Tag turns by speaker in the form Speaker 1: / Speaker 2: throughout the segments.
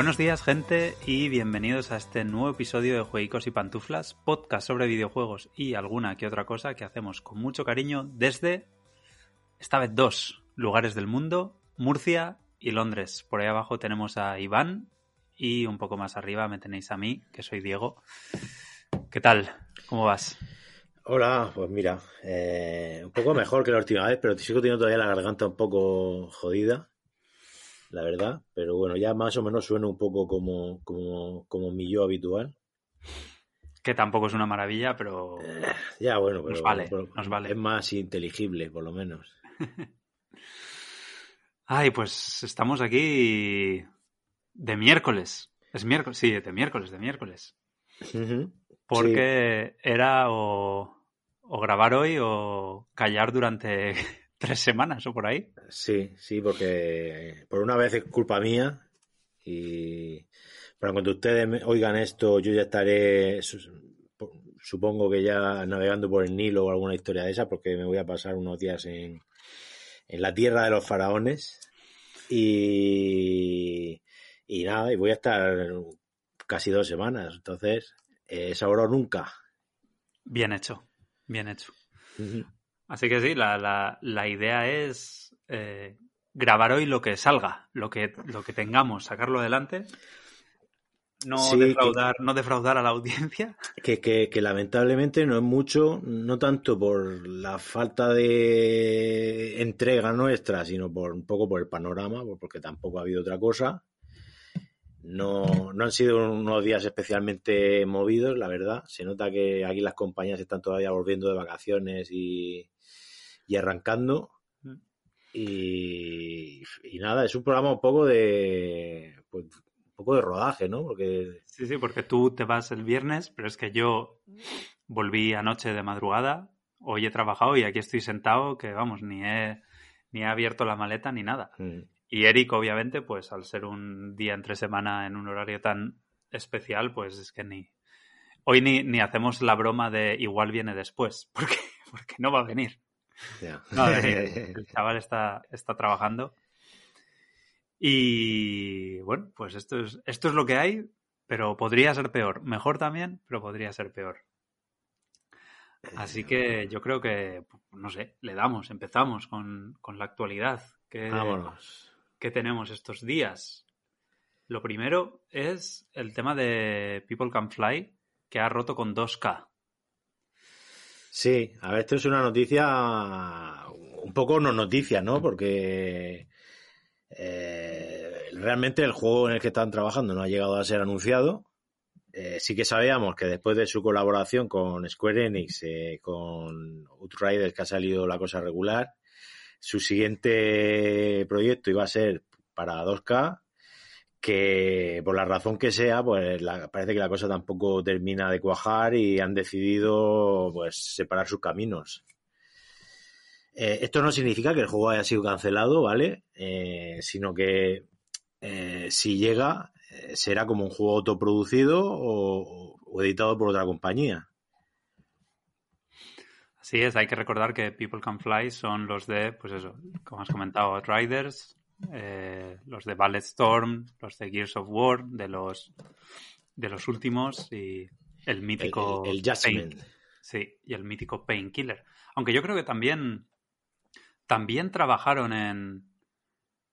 Speaker 1: Buenos días, gente, y bienvenidos a este nuevo episodio de Jueguicos y Pantuflas, podcast sobre videojuegos y alguna que otra cosa que hacemos con mucho cariño desde, esta vez dos lugares del mundo, Murcia y Londres. Por ahí abajo tenemos a Iván y un poco más arriba me tenéis a mí, que soy Diego. ¿Qué tal? ¿Cómo vas?
Speaker 2: Hola, pues mira, eh, un poco mejor que la última vez, pero sigo teniendo todavía la garganta un poco jodida, la verdad. Pero bueno, ya más o menos suena un poco como, como, como mi yo habitual.
Speaker 1: Que tampoco es una maravilla, pero.
Speaker 2: Eh, ya, bueno, pero
Speaker 1: Nos vale,
Speaker 2: pero
Speaker 1: nos vale.
Speaker 2: es más inteligible, por lo menos.
Speaker 1: Ay, pues estamos aquí de miércoles. Es miércoles, sí, de miércoles, de miércoles. Porque era o, o grabar hoy o callar durante tres semanas o por ahí.
Speaker 2: Sí, sí, porque por una vez es culpa mía y para cuando ustedes me- oigan esto yo ya estaré, su- supongo que ya navegando por el Nilo o alguna historia de esa porque me voy a pasar unos días en, en la tierra de los faraones y, y nada, y voy a estar casi dos semanas, entonces eh, es ahora o nunca.
Speaker 1: Bien hecho, bien hecho. Así que sí, la, la, la idea es eh, grabar hoy lo que salga, lo que, lo que tengamos, sacarlo adelante. No,
Speaker 2: Sí, que-
Speaker 1: defraudar, no defraudar a la audiencia.
Speaker 2: Que, que, que lamentablemente no es mucho, no tanto por la falta de entrega nuestra, sino por un poco por el panorama, por- porque tampoco ha habido otra cosa. No, no han sido unos días especialmente movidos, la verdad. Se nota que aquí las compañías están todavía volviendo de vacaciones y, y arrancando. Y, y nada, es un programa un poco de pues, un poco de rodaje, ¿no? Porque
Speaker 1: Sí, sí, porque tú te vas el viernes, pero es que yo volví anoche de madrugada, hoy he trabajado y aquí estoy sentado que, vamos, ni he, ni he abierto la maleta ni nada.
Speaker 2: mm,
Speaker 1: Y Eric, obviamente, pues al ser un día entre semana en un horario tan especial, pues es que ni... Hoy ni, ni hacemos la broma de igual viene después, porque, porque no va a venir. No, eh, el chaval está, está trabajando. Y bueno, pues esto es, esto es lo que hay, pero podría ser peor. Mejor también, pero podría ser peor. Así que yo creo que, no sé, le damos, empezamos con, con la actualidad. ¿Qué,
Speaker 2: Vámonos.
Speaker 1: qué tenemos estos días? Lo primero es el tema de People Can Fly, que ha roto con 2K.
Speaker 2: Sí, a ver, esto es una noticia, un poco no noticia, ¿no? Porque eh, realmente el juego en el que están trabajando no ha llegado a ser anunciado. Eh, sí que sabíamos que después de su colaboración con Square Enix, eh, con Outriders, que ha salido la cosa regular, su siguiente proyecto iba a ser para 2K, que por la razón que sea, pues la- parece que la cosa tampoco termina de cuajar y han decidido pues separar sus caminos. Eh, esto no significa que el juego haya sido cancelado, ¿vale? Eh, sino que eh, si llega, será como un juego autoproducido o, o editado por otra compañía.
Speaker 1: Así es, hay que recordar que People Can Fly son los de, pues eso, como has comentado, Riders, eh, los de Ballet Storm, los de Gears of War, de los de los últimos y el mítico
Speaker 2: el, el.
Speaker 1: Pain- sí, y el mítico Painkiller. Aunque yo creo que también también trabajaron en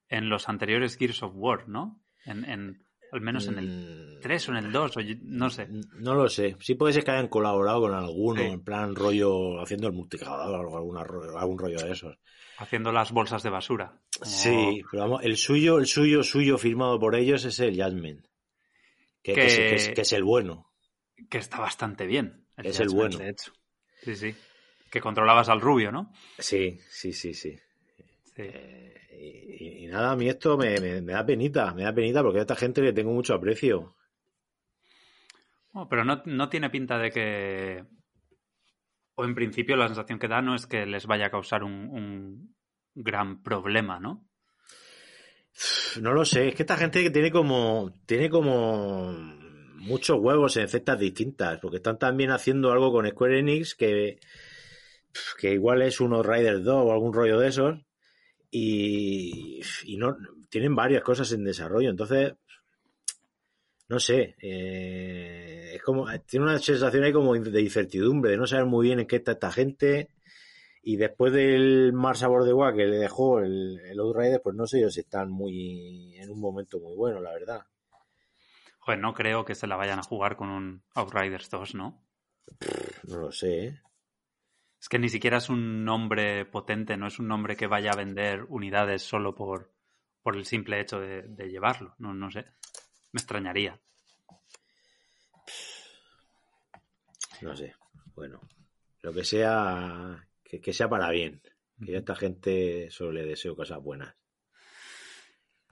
Speaker 1: en los anteriores Gears of War, ¿no? En, en al menos en el
Speaker 2: Mm,
Speaker 1: 3 o en el 2, o yo- no sé.
Speaker 2: No lo sé. Sí puede ser que hayan colaborado con alguno,
Speaker 1: Sí.
Speaker 2: en plan rollo, haciendo el multijugador o alguna, ro- algún rollo de esos.
Speaker 1: Haciendo las bolsas de basura.
Speaker 2: Sí, pero vamos, el suyo, el suyo, suyo firmado por ellos es el Jasmine. Que,
Speaker 1: Que-
Speaker 2: que es, que es- que es el bueno.
Speaker 1: que está bastante bien.
Speaker 2: Es el bueno.
Speaker 1: De hecho. Sí, sí. Que controlabas al rubio, ¿no?
Speaker 2: Sí, sí, sí, sí. Eh, y, y nada, a mí esto me, me- me da penita, me da penita porque a esta gente le tengo mucho aprecio.
Speaker 1: Pero no, no tiene pinta de que. O en principio la sensación que da no es que les vaya a causar un, un gran problema, ¿no?
Speaker 2: No lo sé, es que esta gente tiene como, tiene como muchos huevos en cetas distintas, porque están también haciendo algo con Square Enix que, que igual es unos Riders 2 o algún rollo de esos, y, y no tienen varias cosas en desarrollo, entonces no sé, eh, es como, tiene una sensación ahí como de incertidumbre, de no saber muy bien en qué está esta gente. Y después del mal sabor de agua que le dejó el, el Outriders, pues no sé yo si están muy en un momento muy bueno, la verdad.
Speaker 1: Joder, no creo que se la vayan a jugar con un Outriders 2, ¿no?
Speaker 2: No lo sé, ¿eh?
Speaker 1: Es que ni siquiera es un nombre potente, no es un nombre que vaya a vender unidades solo por, por el simple hecho de, de llevarlo. No, no sé. Me extrañaría.
Speaker 2: No sé. Bueno, lo que sea, que, que sea para bien. Que a esta gente solo le deseo cosas buenas.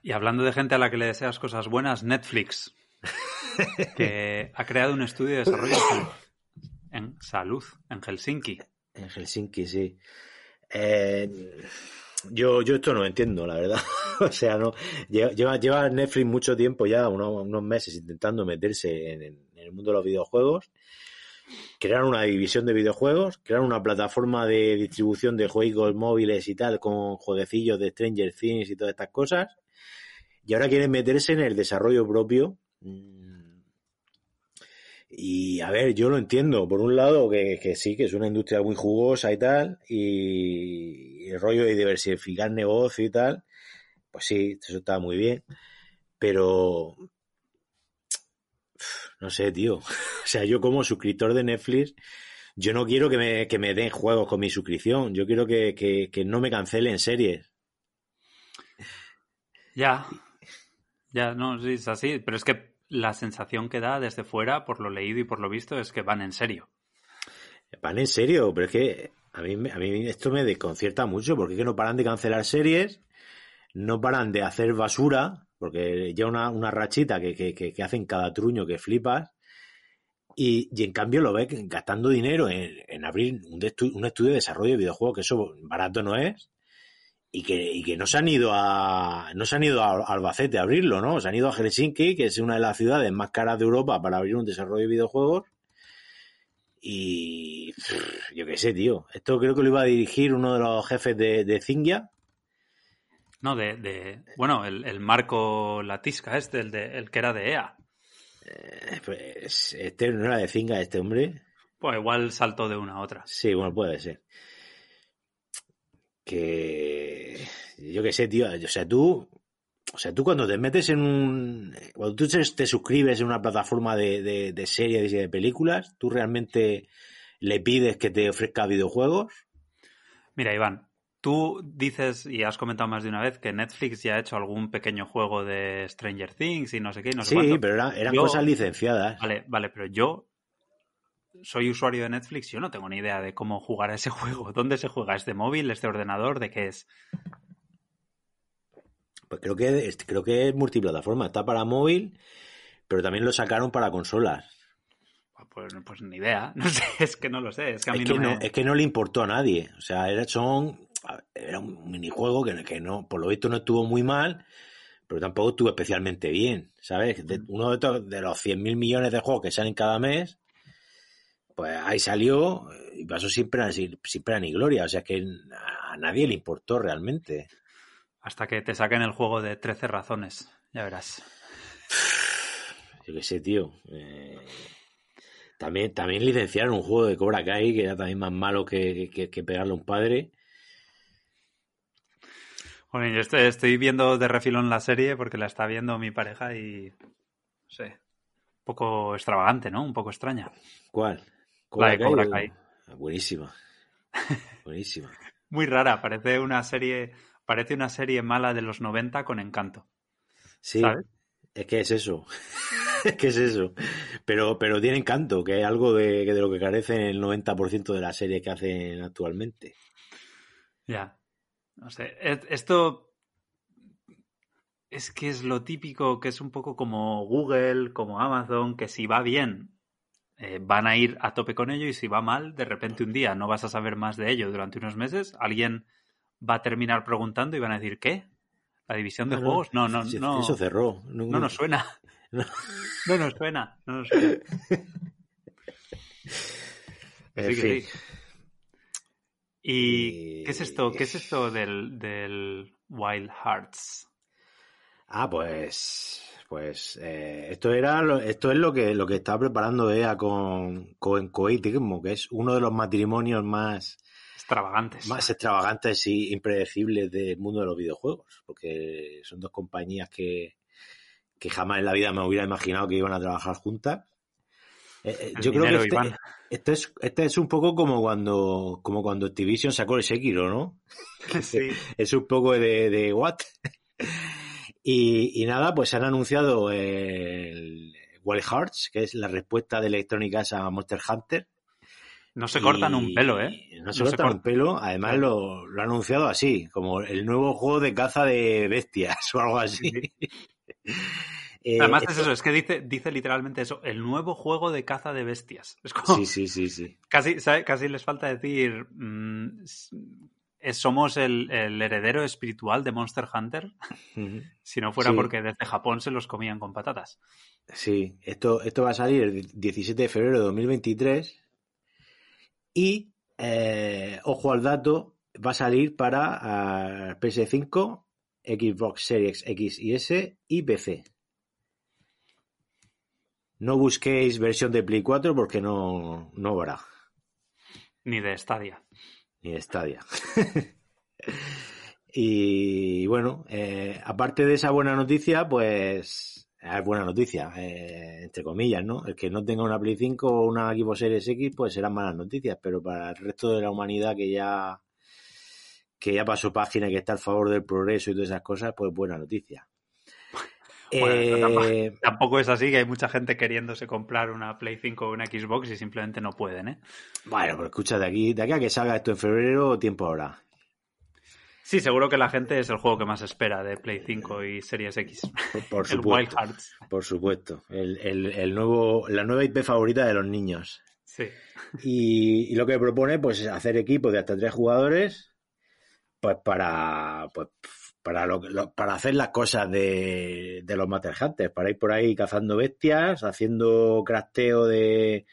Speaker 1: Y hablando de gente a la que le deseas cosas buenas, Netflix, que ha creado un estudio de desarrollo en salud, en Helsinki.
Speaker 2: En Helsinki, sí. Eh, yo, yo esto no entiendo, la verdad. o sea, no lleva, lleva Netflix mucho tiempo ya, unos, meses, intentando meterse en, el mundo de los videojuegos. Crear una división de videojuegos, crear una plataforma de distribución de juegos móviles y tal, con jueguecillos de Stranger Things y todas estas cosas. Y ahora quieren meterse en el desarrollo propio. Y a ver, yo lo entiendo. Por un lado, que, que sí, que es una industria muy jugosa y tal, y, el rollo de diversificar negocio y tal, pues sí, eso está muy bien. Pero, no sé, tío. O sea, yo como suscriptor de Netflix, yo no quiero que me, que me den juegos con mi suscripción. Yo quiero que, que, que no me cancelen series.
Speaker 1: Ya. Ya, no, sí, es así. Pero es que la sensación que da desde fuera, por lo leído y por lo visto, es que van en serio.
Speaker 2: Van en serio, pero es que a mí, a mí esto me desconcierta mucho, porque es que no paran de cancelar series, no paran de hacer basura, porque ya una, una rachita que, que, que, hacen cada truño que flipas, y, y en cambio lo ves gastando dinero en, en abrir un, un, estudio de desarrollo de videojuegos, que eso barato no es, y que, y que no se han ido a no se han ido a Albacete a abrirlo, ¿no? Se han ido a Helsinki, que es una de las ciudades más caras de Europa para abrir un desarrollo de videojuegos. Y yo qué sé, tío. Esto creo que lo iba a dirigir uno de los jefes de, de Zingia.
Speaker 1: No, de, de bueno, el, el, Marco Latisca, este, el, de, el que era de EA.
Speaker 2: Eh, pues este no era de Zinga, este hombre.
Speaker 1: Pues igual saltó de una a otra.
Speaker 2: Sí, bueno, puede ser que yo qué sé, tío, o sea, tú o sea, tú cuando te metes en un cuando tú te, te suscribes en una plataforma de, de, de, series y de películas, tú realmente le pides que te ofrezca videojuegos?
Speaker 1: Mira, Iván, tú dices y has comentado más de una vez que Netflix ya ha hecho algún pequeño juego de Stranger Things y no sé qué, no sé
Speaker 2: Sí,
Speaker 1: cuánto.
Speaker 2: pero era, eran
Speaker 1: Yo-
Speaker 2: cosas licenciadas.
Speaker 1: Vale, vale, pero yo soy usuario de Netflix, yo no tengo ni idea de cómo jugar a ese juego. ¿Dónde se juega? ¿Es de móvil? ¿Es de ordenador? ¿De qué es?
Speaker 2: Pues creo que es, creo que es multiplataforma, está para móvil, pero también lo sacaron para consolas.
Speaker 1: Pues, pues ni idea. No sé, es que no lo sé. Es que a mí
Speaker 2: Es
Speaker 1: no, me...
Speaker 2: no, es que no le importó a nadie. O sea, era, son, era un minijuego que, que no, por lo visto no estuvo muy mal, pero tampoco estuvo especialmente bien, ¿sabes? De, uno de, estos, de los 100.000 millones de juegos que salen cada mes, pues ahí salió y pasó sin, sin pena ni gloria. O sea, que a nadie le importó realmente.
Speaker 1: Hasta que te saquen el juego de 13 razones, ya verás.
Speaker 2: Yo qué sé, tío. Eh, también, también licenciaron un juego de Cobra Kai que era también más malo que, que, que pegarle a un padre.
Speaker 1: Bueno, yo estoy, estoy, viendo de refilón la serie porque la está viendo mi pareja y. No sé. Un poco extravagante, ¿no? Un poco extraña.
Speaker 2: ¿Cuál?
Speaker 1: ¿Cobra la de Kai Cobra Kai.
Speaker 2: O... Buenísima. Buenísima.
Speaker 1: Muy rara, parece una serie. Parece una serie mala de los 90 con encanto.
Speaker 2: Sí. ¿sabes? Es que es eso. es que es eso. Pero, pero tiene encanto, que es algo de, de lo que carece el 90% de las series que hacen actualmente.
Speaker 1: Ya. No sé. Esto. Es que es lo típico que es un poco como Google, como Amazon, que si va bien, eh, van a ir a tope con ello y si va mal, de repente un día no vas a saber más de ello durante unos meses, alguien va a terminar preguntando y van a decir, ¿qué? ¿La división de
Speaker 2: no,
Speaker 1: juegos? No, no,
Speaker 2: no.
Speaker 1: no.
Speaker 2: Eso cerró.
Speaker 1: No, no nos suena. No. no nos suena. No nos suena.
Speaker 2: en
Speaker 1: sí,
Speaker 2: fin.
Speaker 1: sí. ¿Y qué es esto? ¿Qué es esto del, del Wild Hearts?
Speaker 2: Ah, pues. Pues eh, esto era lo- esto es lo que lo que está preparando EA con, con Koei Tecmo, que es uno de los matrimonios más,
Speaker 1: Extravagantes.
Speaker 2: más extravagantes y impredecibles del mundo de los videojuegos, porque son dos compañías que, que jamás en la vida me hubiera imaginado que iban a trabajar juntas. Eh, eh, yo creo que este, este es, este es un poco como cuando, como cuando Activision sacó el Sekiro, ¿no?
Speaker 1: Sí.
Speaker 2: es un poco de, de what. Y, y nada, pues han anunciado el Wild Hearts, que es la respuesta de Electronic Arts a Monster Hunter.
Speaker 1: No se cortan un pelo, ¿eh?
Speaker 2: No se
Speaker 1: No se
Speaker 2: cortan un pelo, además lo, lo ha anunciado así, como el nuevo juego de caza de bestias o algo así. Eh,
Speaker 1: Además es
Speaker 2: esto-
Speaker 1: eso, es que dice, dice literalmente eso, el nuevo juego de caza de bestias. Es como,
Speaker 2: Sí, sí, sí, sí.
Speaker 1: casi, casi les falta decir, mm, somos el, el heredero espiritual de Monster Hunter, si no fuera
Speaker 2: Sí.
Speaker 1: porque desde Japón se los comían con patatas.
Speaker 2: Sí, esto, esto va a salir el 17 de febrero de 2023 y, eh, ojo al dato, va a salir para ah, PS5, Xbox Series X y S y PC. No busquéis versión de Play 4 porque no, no habrá,
Speaker 1: Ni de Stadia.
Speaker 2: Ni y bueno, eh, aparte de esa buena noticia, pues es buena noticia, eh, entre comillas, ¿no? El que no tenga una Play 5 o una Xbox Series X, pues serán malas noticias, pero para el resto de la humanidad que ya que ya pasó página que está a favor del progreso y todas esas cosas, pues buena noticia.
Speaker 1: Bueno, tampoco-
Speaker 2: Eh,
Speaker 1: Tampoco es así que hay mucha gente queriéndose comprar una Play 5 o una Xbox y simplemente no pueden, ¿eh?
Speaker 2: bueno, pero escucha, de aquí, de aquí a que salga esto en febrero, tiempo habrá.
Speaker 1: Sí, seguro que la gente es el juego que más espera de Play 5 y Series X.
Speaker 2: Por, por
Speaker 1: el Wild
Speaker 2: supuesto.
Speaker 1: Hearts.
Speaker 2: Por supuesto. El, el- el nuevo, la nueva IP favorita de los niños.
Speaker 1: Sí.
Speaker 2: Y, y lo que propone, pues, es hacer equipos de hasta tres jugadores, pues para, pues, para, lo, lo- para hacer las cosas de, de los Master Hunters, para ir por ahí cazando bestias, haciendo crafteo de,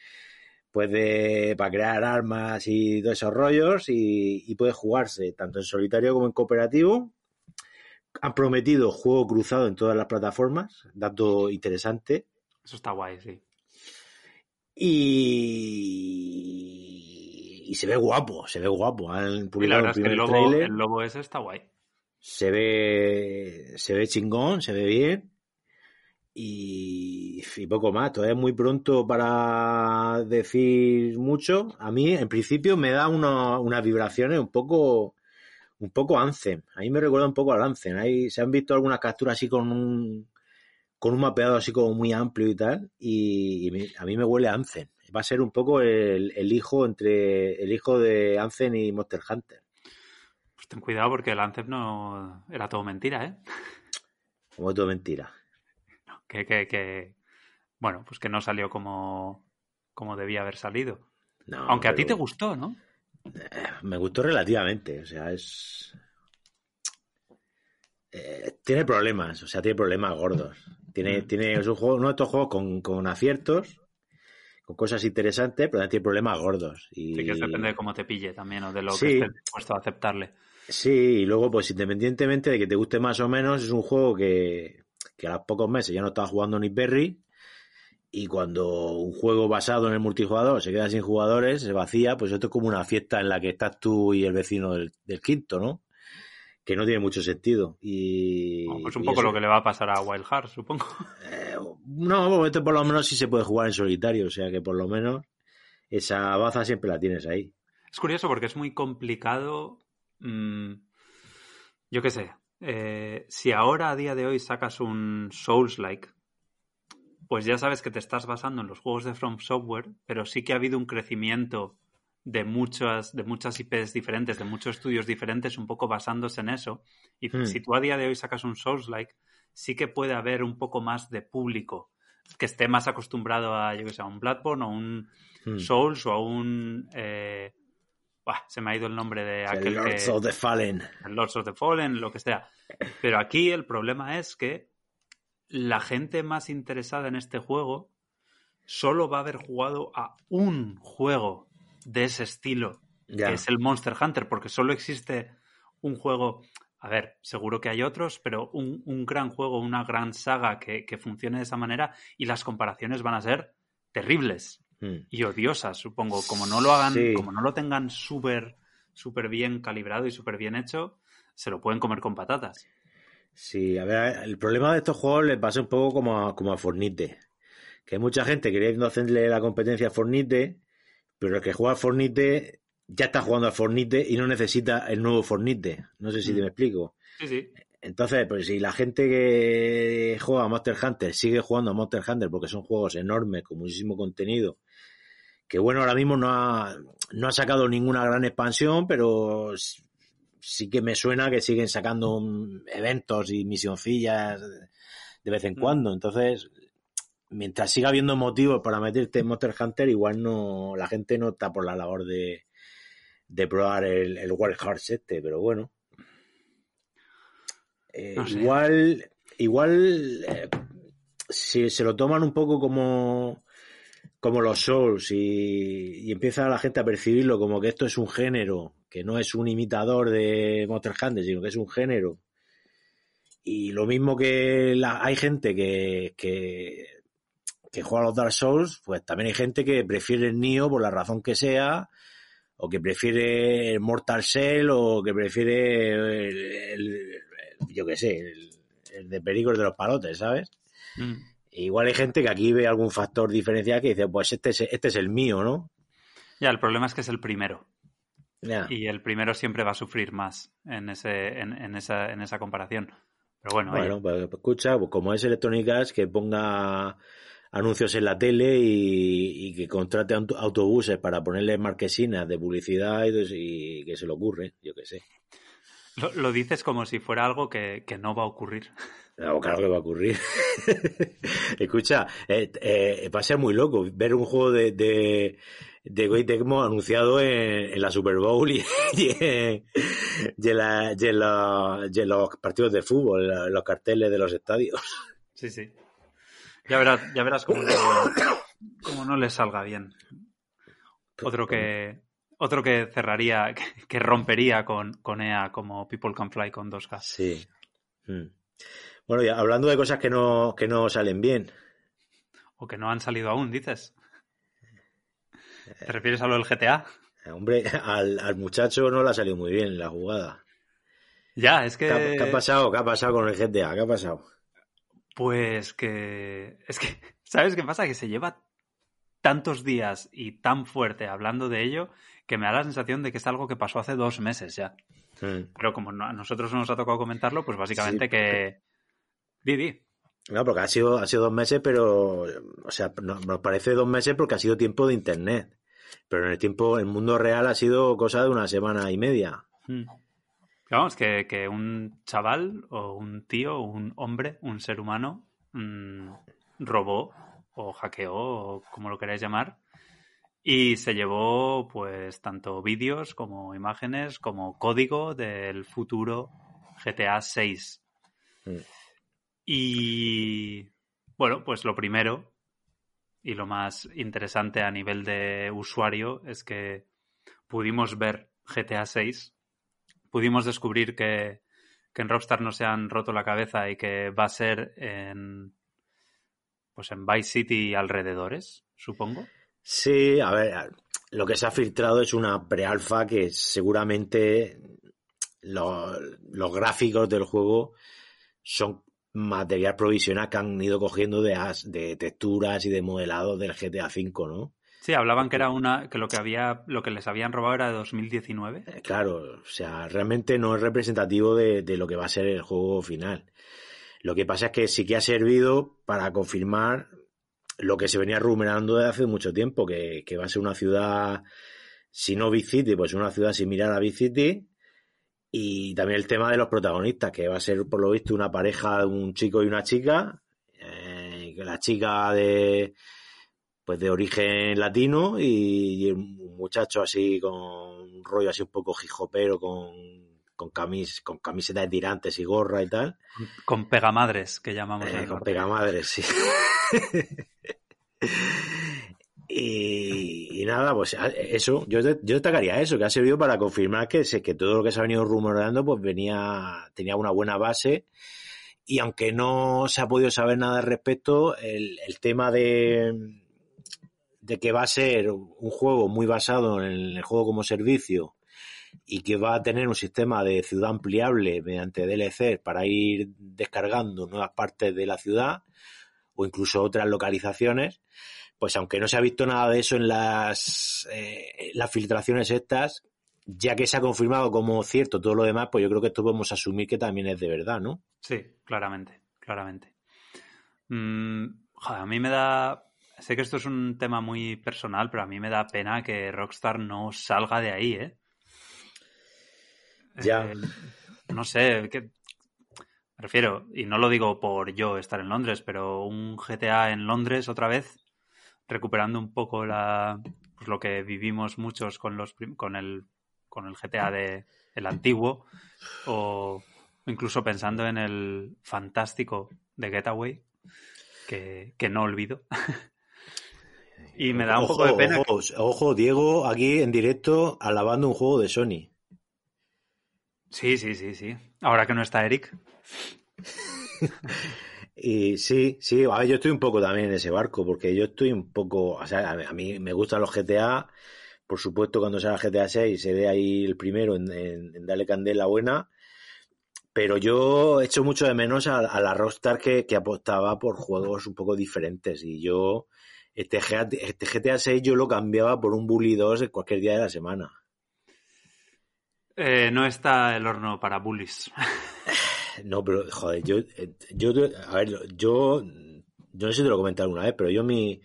Speaker 2: pues de, para crear armas y todos esos rollos, y, y puede jugarse tanto en solitario como en cooperativo. Han prometido juego cruzado en todas las plataformas, dato interesante.
Speaker 1: Eso está guay, sí.
Speaker 2: Y, y se ve guapo, se ve guapo. Han
Speaker 1: Y la
Speaker 2: publicado
Speaker 1: verdad
Speaker 2: el
Speaker 1: es que el
Speaker 2: primer
Speaker 1: lobo,
Speaker 2: tráiler.
Speaker 1: el lobo ese está guay.
Speaker 2: Se ve, se ve chingón, se ve bien. Y, poco más. Todavía es muy pronto para decir mucho. A mí, en principio, me da uno- unas vibraciones un poco, un poco Anthem. A mí me recuerda un poco al Anthem. Ahí se han visto algunas capturas así con un, con un mapeado así como muy amplio y tal. Y, a mí me huele a. Va a ser un poco el, el hijo entre el hijo de Anthem y Monster Hunter.
Speaker 1: Pues ten cuidado porque el Anthem no era todo mentira, ¿eh?
Speaker 2: Como todo mentira.
Speaker 1: Que, que, que- bueno, pues que no salió como, como debía haber salido.
Speaker 2: No,
Speaker 1: Aunque a ti te gustó, ¿no?
Speaker 2: Me gustó relativamente, o sea, es... Eh, tiene problemas, o sea, tiene problemas gordos. Tiene,
Speaker 1: Mm.
Speaker 2: tiene, es un juego, uno de estos juegos con, con aciertos, con cosas interesantes, pero también tiene problemas gordos. Y,
Speaker 1: Sí que depende de cómo te pille también o de lo
Speaker 2: Sí.
Speaker 1: que estés dispuesto a aceptarle.
Speaker 2: Sí, y luego, pues independientemente de que te guste más o menos, es un juego que, que a los pocos meses ya no estaba jugando ni Perry. Y cuando un juego basado en el multijugador se queda sin jugadores, se vacía, pues esto es como una fiesta en la que estás tú y el vecino del, del quinto, ¿no? Que no tiene mucho sentido. Y,
Speaker 1: Bueno, pues un
Speaker 2: y
Speaker 1: poco
Speaker 2: eso-
Speaker 1: lo que le va a pasar a Wild Hearts, supongo.
Speaker 2: eh, no, esto por lo menos sí se puede jugar en solitario, o sea que por lo menos esa baza siempre la tienes ahí.
Speaker 1: Es curioso porque es muy complicado. Mm, yo qué sé. eh, si ahora a día de hoy sacas un Souls-like, pues ya sabes que te estás basando en los juegos de From Software, pero sí que ha habido un crecimiento de muchas, de muchas IPs diferentes, de muchos estudios diferentes, un poco basándose en eso. Y
Speaker 2: Hmm.
Speaker 1: si tú a día de hoy sacas un Souls-like, sí que puede haber un poco más de público que esté más acostumbrado a, yo que sé, a un Bloodborne o un
Speaker 2: Hmm.
Speaker 1: Souls o a un... eh, buah, se me ha ido el nombre de
Speaker 2: El
Speaker 1: aquel
Speaker 2: Lords
Speaker 1: que...
Speaker 2: of the Fallen.
Speaker 1: el Lords of the Fallen, lo que sea. Pero aquí el problema es que la gente más interesada en este juego solo va a haber jugado a un juego de ese estilo, que es el Monster Hunter, porque solo existe un juego. a ver, seguro que hay otros, pero un, un gran juego, una gran saga que, que, funcione de esa manera y las comparaciones van a ser terribles mm. y odiosas, supongo. Como no lo hagan, como no lo tengan súper súper bien calibrado y súper bien hecho, se lo pueden comer con patatas.
Speaker 2: Sí, a ver, el problema de estos juegos le pasa un poco como a, como a Fornite. Que hay mucha gente queriendo hacerle la competencia a Fornite, pero el que juega a Fornite ya está jugando a Fornite y no necesita el nuevo Fornite. No sé si te mm. me explico.
Speaker 1: Sí, sí.
Speaker 2: Entonces, pues si la gente que juega a Monster Hunter sigue jugando a Monster Hunter porque son juegos enormes, con muchísimo contenido, que bueno, ahora mismo no ha, no ha sacado ninguna gran expansión, pero sí que me suena que siguen sacando eventos y misioncillas de vez en mm. cuando. Entonces, mientras siga habiendo motivos para meterte en Monster Hunter, igual no, la gente no está por la labor de, de probar el, el Wild Hearts este, pero bueno. Eh, igual, igual, eh, si se lo toman un poco como, como los Souls y, empieza la gente a percibirlo como que esto es un género, que no es un imitador de Monster Hunter, sino que es un género. Y lo mismo que hay gente que, que, que juega a los Dark Souls, pues también hay gente que prefiere el Nioh por la razón que sea, o que prefiere el Mortal Shell, o que prefiere el, yo qué sé, el, de Pericos de los Palotes, ¿sabes? Mm. Igual hay gente que aquí ve algún factor diferencial que dice, pues este es, este es el mío, ¿no?
Speaker 1: Ya, el problema es que es el primero. Y el primero siempre va a sufrir más en, ese, en, esa, en esa comparación. Pero bueno,
Speaker 2: bueno pues, escucha, pues como es Electronic Arts, que ponga anuncios en la tele y, que contrate autobuses para ponerle marquesinas de publicidad y, y que se le ocurre, yo qué sé.
Speaker 1: Lo, dices como si fuera algo que, no va a ocurrir.
Speaker 2: Claro que va a ocurrir. Escucha, eh, eh, va a ser muy loco ver un juego de, de, de Tecmo anunciado en, la Super Bowl y, en, los partidos de fútbol, en los carteles de los estadios.
Speaker 1: Sí, sí. Ya verás, ya verás cómo, no, no le salga bien. Otro que, otro que cerraría, que, rompería con, con, EA como People Can Fly con 2K.
Speaker 2: Sí. Hmm. Bueno, ya hablando de cosas que no, que no salen bien.
Speaker 1: O que no han salido aún, dices. ¿Te refieres a lo del GTA?
Speaker 2: Eh, hombre, al, muchacho no le ha salido muy bien la jugada.
Speaker 1: Ya, es que...
Speaker 2: ¿Qué ha, pasado? ¿Qué ha pasado con el GTA? ¿Qué ha pasado?
Speaker 1: Pues que... Es que, ¿sabes qué pasa? Que se lleva tantos días y tan fuerte hablando de ello que me da la sensación de que es algo que pasó hace dos meses ya. Hmm. Pero como a nosotros no nos ha tocado comentarlo, pues básicamente que... Didi.
Speaker 2: No, porque ha sido, ha sido dos meses, pero... O sea, nos parece dos meses porque ha sido tiempo de Internet. Pero en el tiempo, el mundo real ha sido cosa de una semana y media.
Speaker 1: Hmm. Vamos, que, que, un chaval o un tío un hombre, un ser humano, mmm, robó o hackeó, o como lo queráis llamar, y se llevó pues tanto vídeos como imágenes como código del futuro GTA 6. Mm. Y bueno, pues lo primero y lo más interesante a nivel de usuario es que pudimos ver GTA 6, pudimos descubrir que, que en Rockstar no se han roto la cabeza y que va a ser en pues en Vice City y alrededores, supongo.
Speaker 2: Sí, a ver, lo que se ha filtrado es una pre-alfa que seguramente los, gráficos del juego son material provisional que han ido cogiendo de, de texturas y de modelados del GTA V, ¿no?
Speaker 1: Sí, hablaban que era una que lo que había lo que les habían robado era de 2019.
Speaker 2: Eh, claro, o sea, realmente no es representativo de, de, lo que va a ser el juego final. Lo que pasa es que sí que ha servido para confirmar lo que se venía rumoreando desde hace mucho tiempo, que, va a ser una ciudad, si no Big City, pues una ciudad similar a Big City. Y también el tema de los protagonistas, que va a ser por lo visto una pareja, un chico y una chica. Eh, la chica de pues de origen latino y, un muchacho así con un rollo así un poco jijopero con con, camis, con camisetas de tirantes y gorra y tal.
Speaker 1: Con pegamadres, que llamamos.
Speaker 2: Eh, con pegamadres, sí. Y, nada, pues eso, yo, yo destacaría eso, que ha servido para confirmar que, que todo lo que se ha venido rumoreando pues venía, tenía una buena base. Y aunque no se ha podido saber nada al respecto, el, el tema de, de que va a ser un juego muy basado en el juego como servicio y que va a tener un sistema de ciudad ampliable mediante DLC para ir descargando nuevas partes de la ciudad o incluso otras localizaciones, pues aunque no se ha visto nada de eso en las, eh, las filtraciones estas, ya que se ha confirmado como cierto todo lo demás, pues yo creo que esto podemos asumir que también es de verdad, ¿no?
Speaker 1: Sí, claramente, claramente. Mm, a mí me da... Sé que esto es un tema muy personal, pero a mí me da pena que Rockstar no salga de ahí, ¿eh?
Speaker 2: Ya.
Speaker 1: Eh, no sé, que, me refiero, y no lo digo por yo estar en Londres, pero un GTA en Londres otra vez, recuperando un poco la, pues lo que vivimos muchos con los con el con el GTA de el antiguo o incluso pensando en el fantástico de Getaway que, que no olvido. y me da un
Speaker 2: ojo,
Speaker 1: poco de pena.
Speaker 2: Ojo, ojo, Diego, aquí en directo alabando un juego de Sony.
Speaker 1: Sí, sí, sí, sí. Ahora que no está Eric.
Speaker 2: y sí, sí, a ver, yo estoy un poco también en ese barco, porque yo estoy un poco, o sea, a mí me gustan los GTA, por supuesto cuando salga GTA 6 seré ahí el primero en, darle candela buena, pero yo echo mucho de menos a, a la Rockstar que, que, apostaba por juegos un poco diferentes y yo este GTA, este GTA 6 yo lo cambiaba por un Bully 2 en cualquier día de la semana.
Speaker 1: Eh, no está el horno para bullies.
Speaker 2: No, pero joder, yo, yo, a ver, yo, yo no sé si te lo comenté alguna vez, pero yo mi,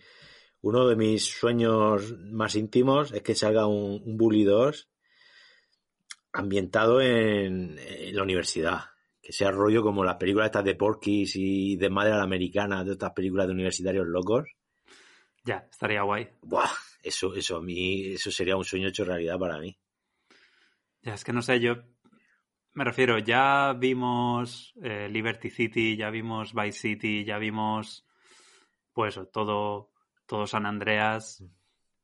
Speaker 2: uno de mis sueños más íntimos es que salga un, un Bully 2 ambientado en, en, la universidad. Que sea rollo como las películas estas de Porky's y de Madre a la Americana, de estas películas de universitarios locos.
Speaker 1: Ya, estaría guay.
Speaker 2: Buah, eso, eso a mí, eso sería un sueño hecho realidad para mí.
Speaker 1: Ya, es que no sé, yo me refiero, ya vimos eh, Liberty City, ya vimos Vice City, ya vimos, pues, todo, todo San Andreas.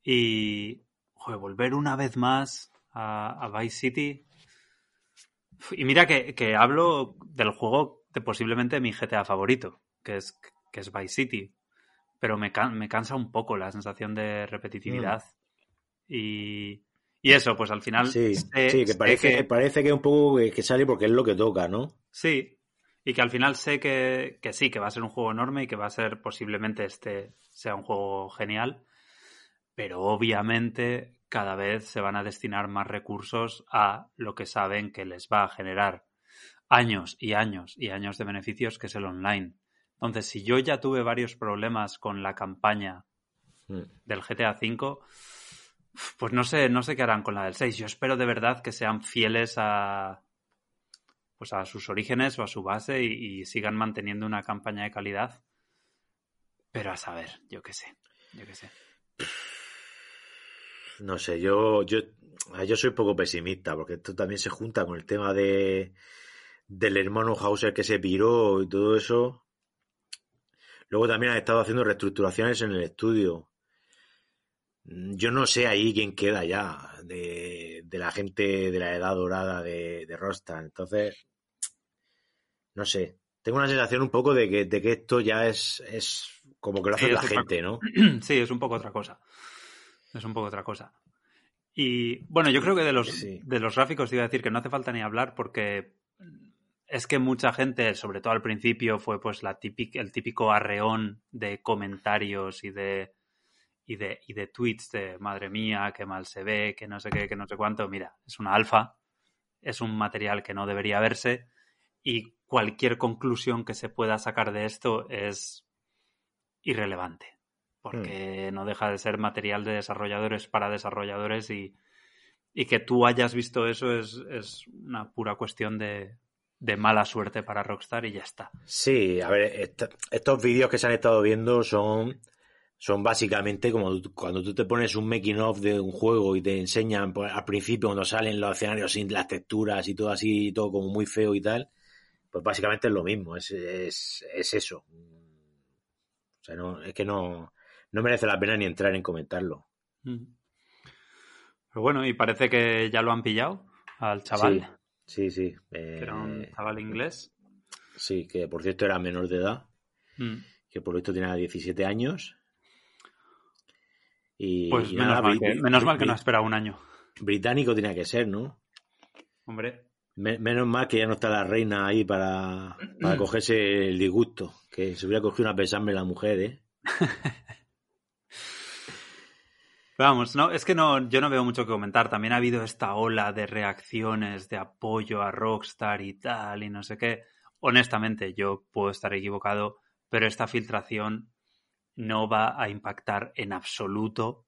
Speaker 1: Y, joder, volver una vez más a, a Vice City. Y mira que, que, hablo del juego de posiblemente mi GTA favorito, que es, que es Vice City. Pero me, can, me cansa un poco la sensación de repetitividad. Mm. Y, y eso, pues al final.
Speaker 2: Sí, sé, sí que, parece, que parece que un poco que sale porque es lo que toca, ¿no?
Speaker 1: Sí. Y que al final sé que, que, sí, que va a ser un juego enorme y que va a ser posiblemente este sea un juego genial. Pero obviamente cada vez se van a destinar más recursos a lo que saben que les va a generar años y años y años de beneficios, que es el online. Entonces, si yo ya tuve varios problemas con la campaña mm. del GTA V, pues no sé, no sé qué harán con la del 6. Yo espero de verdad que sean fieles a pues a sus orígenes o a su base y, sigan manteniendo una campaña de calidad. Pero a saber, yo qué sé, yo qué sé.
Speaker 2: No sé, yo, yo, yo soy poco pesimista, porque esto también se junta con el tema de del hermano Hauser que se piró y todo eso. Luego también han estado haciendo reestructuraciones en el estudio. Yo no sé ahí quién queda ya de, de la gente de la edad dorada de, de Rostan. Entonces, no sé. Tengo una sensación un poco de que, de que esto ya es, es como que lo hace sí, la gente, ¿no?
Speaker 1: Sí, es un poco otra cosa. Es un poco otra cosa. Y bueno, yo creo que de los, sí. de los gráficos te iba a decir que no hace falta ni hablar porque es que mucha gente, sobre todo al principio, fue pues la típica, el típico arreón de comentarios y de, y de, y de tweets de madre mía, qué mal se ve, que no sé qué, que no sé cuánto. Mira, es una alfa, es un material que no debería verse y cualquier conclusión que se pueda sacar de esto es irrelevante porque mm. no deja de ser material de desarrolladores para desarrolladores y, y que tú hayas visto eso es, es una pura cuestión de, de, mala suerte para Rockstar y ya está.
Speaker 2: Sí, a ver, est estos vídeos que se han estado viendo son, son básicamente como cuando tú te pones un making of de un juego y te enseñan pues, al principio cuando salen los escenarios sin las texturas y todo así, todo como muy feo y tal, pues básicamente es lo mismo, es, es, es eso. O sea, no, es que no, no merece la pena ni entrar en comentarlo.
Speaker 1: Pero bueno, y parece que ya lo han pillado al chaval.
Speaker 2: Sí, sí.
Speaker 1: que era un
Speaker 2: eh,
Speaker 1: chaval inglés.
Speaker 2: Sí, que por cierto era menor de edad,
Speaker 1: Mm.
Speaker 2: que por lo visto tenía 17 años. Y,
Speaker 1: Pues
Speaker 2: y
Speaker 1: menos,
Speaker 2: nada,
Speaker 1: mal, que, menos mal que no ha esperado un año.
Speaker 2: británico tenía que ser, ¿no?
Speaker 1: Hombre,
Speaker 2: Me- menos mal que ya no está la reina ahí para, para cogerse el disgusto. Que se hubiera cogido una pesambre la mujer, ¿eh?
Speaker 1: Vamos, no, es que no, yo no veo mucho que comentar. También ha habido esta ola de reacciones, de apoyo a Rockstar y tal, y no sé qué. Honestamente, yo puedo estar equivocado, pero esta filtración no va a impactar en absoluto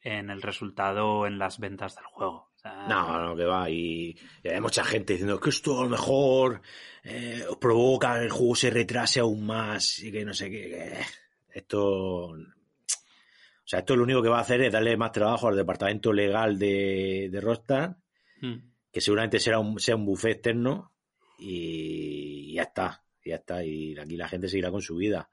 Speaker 1: en el resultado o en las ventas del juego. O sea,
Speaker 2: No, no, que va. Y, y hay mucha gente diciendo que esto a lo mejor eh, provoca que el juego se retrase aún más y que no sé qué. que Esto. O sea, esto lo único que va a hacer es darle más trabajo al departamento legal de, de Rockstar,
Speaker 1: mm,
Speaker 2: que seguramente será un, sea un buffet externo, y ya está, ya está. Y aquí la gente seguirá con su vida.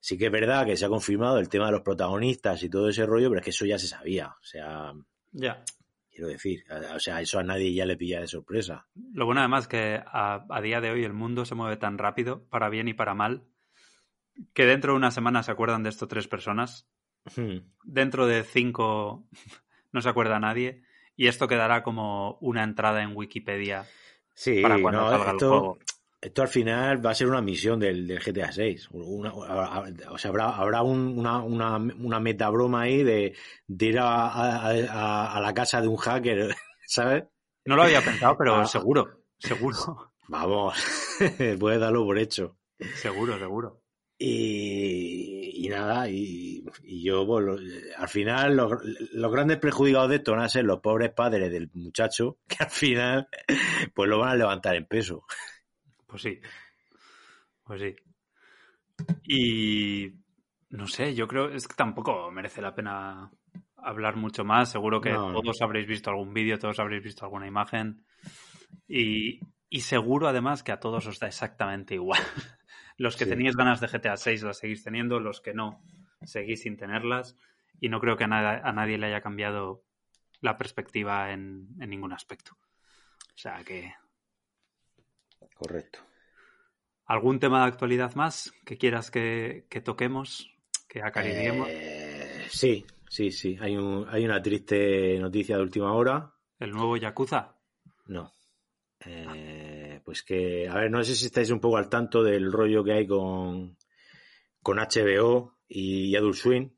Speaker 2: Sí que es verdad que se ha confirmado el tema de los protagonistas y todo ese rollo, pero es que eso ya se sabía. O sea,
Speaker 1: ya.
Speaker 2: quiero decir, o sea, eso a nadie ya le pilla de sorpresa.
Speaker 1: Lo bueno además que a, a día de hoy el mundo se mueve tan rápido, para bien y para mal, que dentro de una semana se acuerdan de esto tres personas,
Speaker 2: Hmm.
Speaker 1: dentro de cinco no se acuerda nadie, y esto quedará como una entrada en Wikipedia
Speaker 2: Sí,
Speaker 1: para cuando
Speaker 2: no,
Speaker 1: salga el juego.
Speaker 2: Esto al final va a ser una misión del, del GTA 6. Una- o sea, habrá, habrá un- una, una, una metabroma ahí de, de ir a, a- a- a la casa de un hacker, ¿sabes?
Speaker 1: No lo había pensado, pero
Speaker 2: Ah.
Speaker 1: seguro, seguro,
Speaker 2: Vamos, puedes darlo por hecho.
Speaker 1: seguro, seguro.
Speaker 2: Y, y nada, y, y yo, pues, lo- al final, los, los grandes perjudicados de esto van a ser los pobres padres del muchacho, que al final, pues lo van a levantar en peso.
Speaker 1: Pues sí. Pues sí. Y no sé, yo creo es que tampoco merece la pena hablar mucho más. Seguro que
Speaker 2: No, no.
Speaker 1: todos habréis visto algún vídeo, todos habréis visto alguna imagen. Y, y seguro además que a todos os da exactamente igual. Los que
Speaker 2: Sí.
Speaker 1: teníais ganas de GTA 6 las seguís teniendo, los que no, seguís sin tenerlas. Y no creo que a, nada- a nadie le haya cambiado la perspectiva en, en ningún aspecto. O sea que
Speaker 2: Correcto.
Speaker 1: ¿Algún tema de actualidad más que quieras que, que toquemos, que acariciemos?
Speaker 2: Eh, sí, sí, sí. Hay, un, hay una triste noticia de última hora.
Speaker 1: ¿El nuevo Yakuza?
Speaker 2: No. Eh, pues que, a ver, no sé si estáis un poco al tanto del rollo que hay con, con HBO y Adult Swim,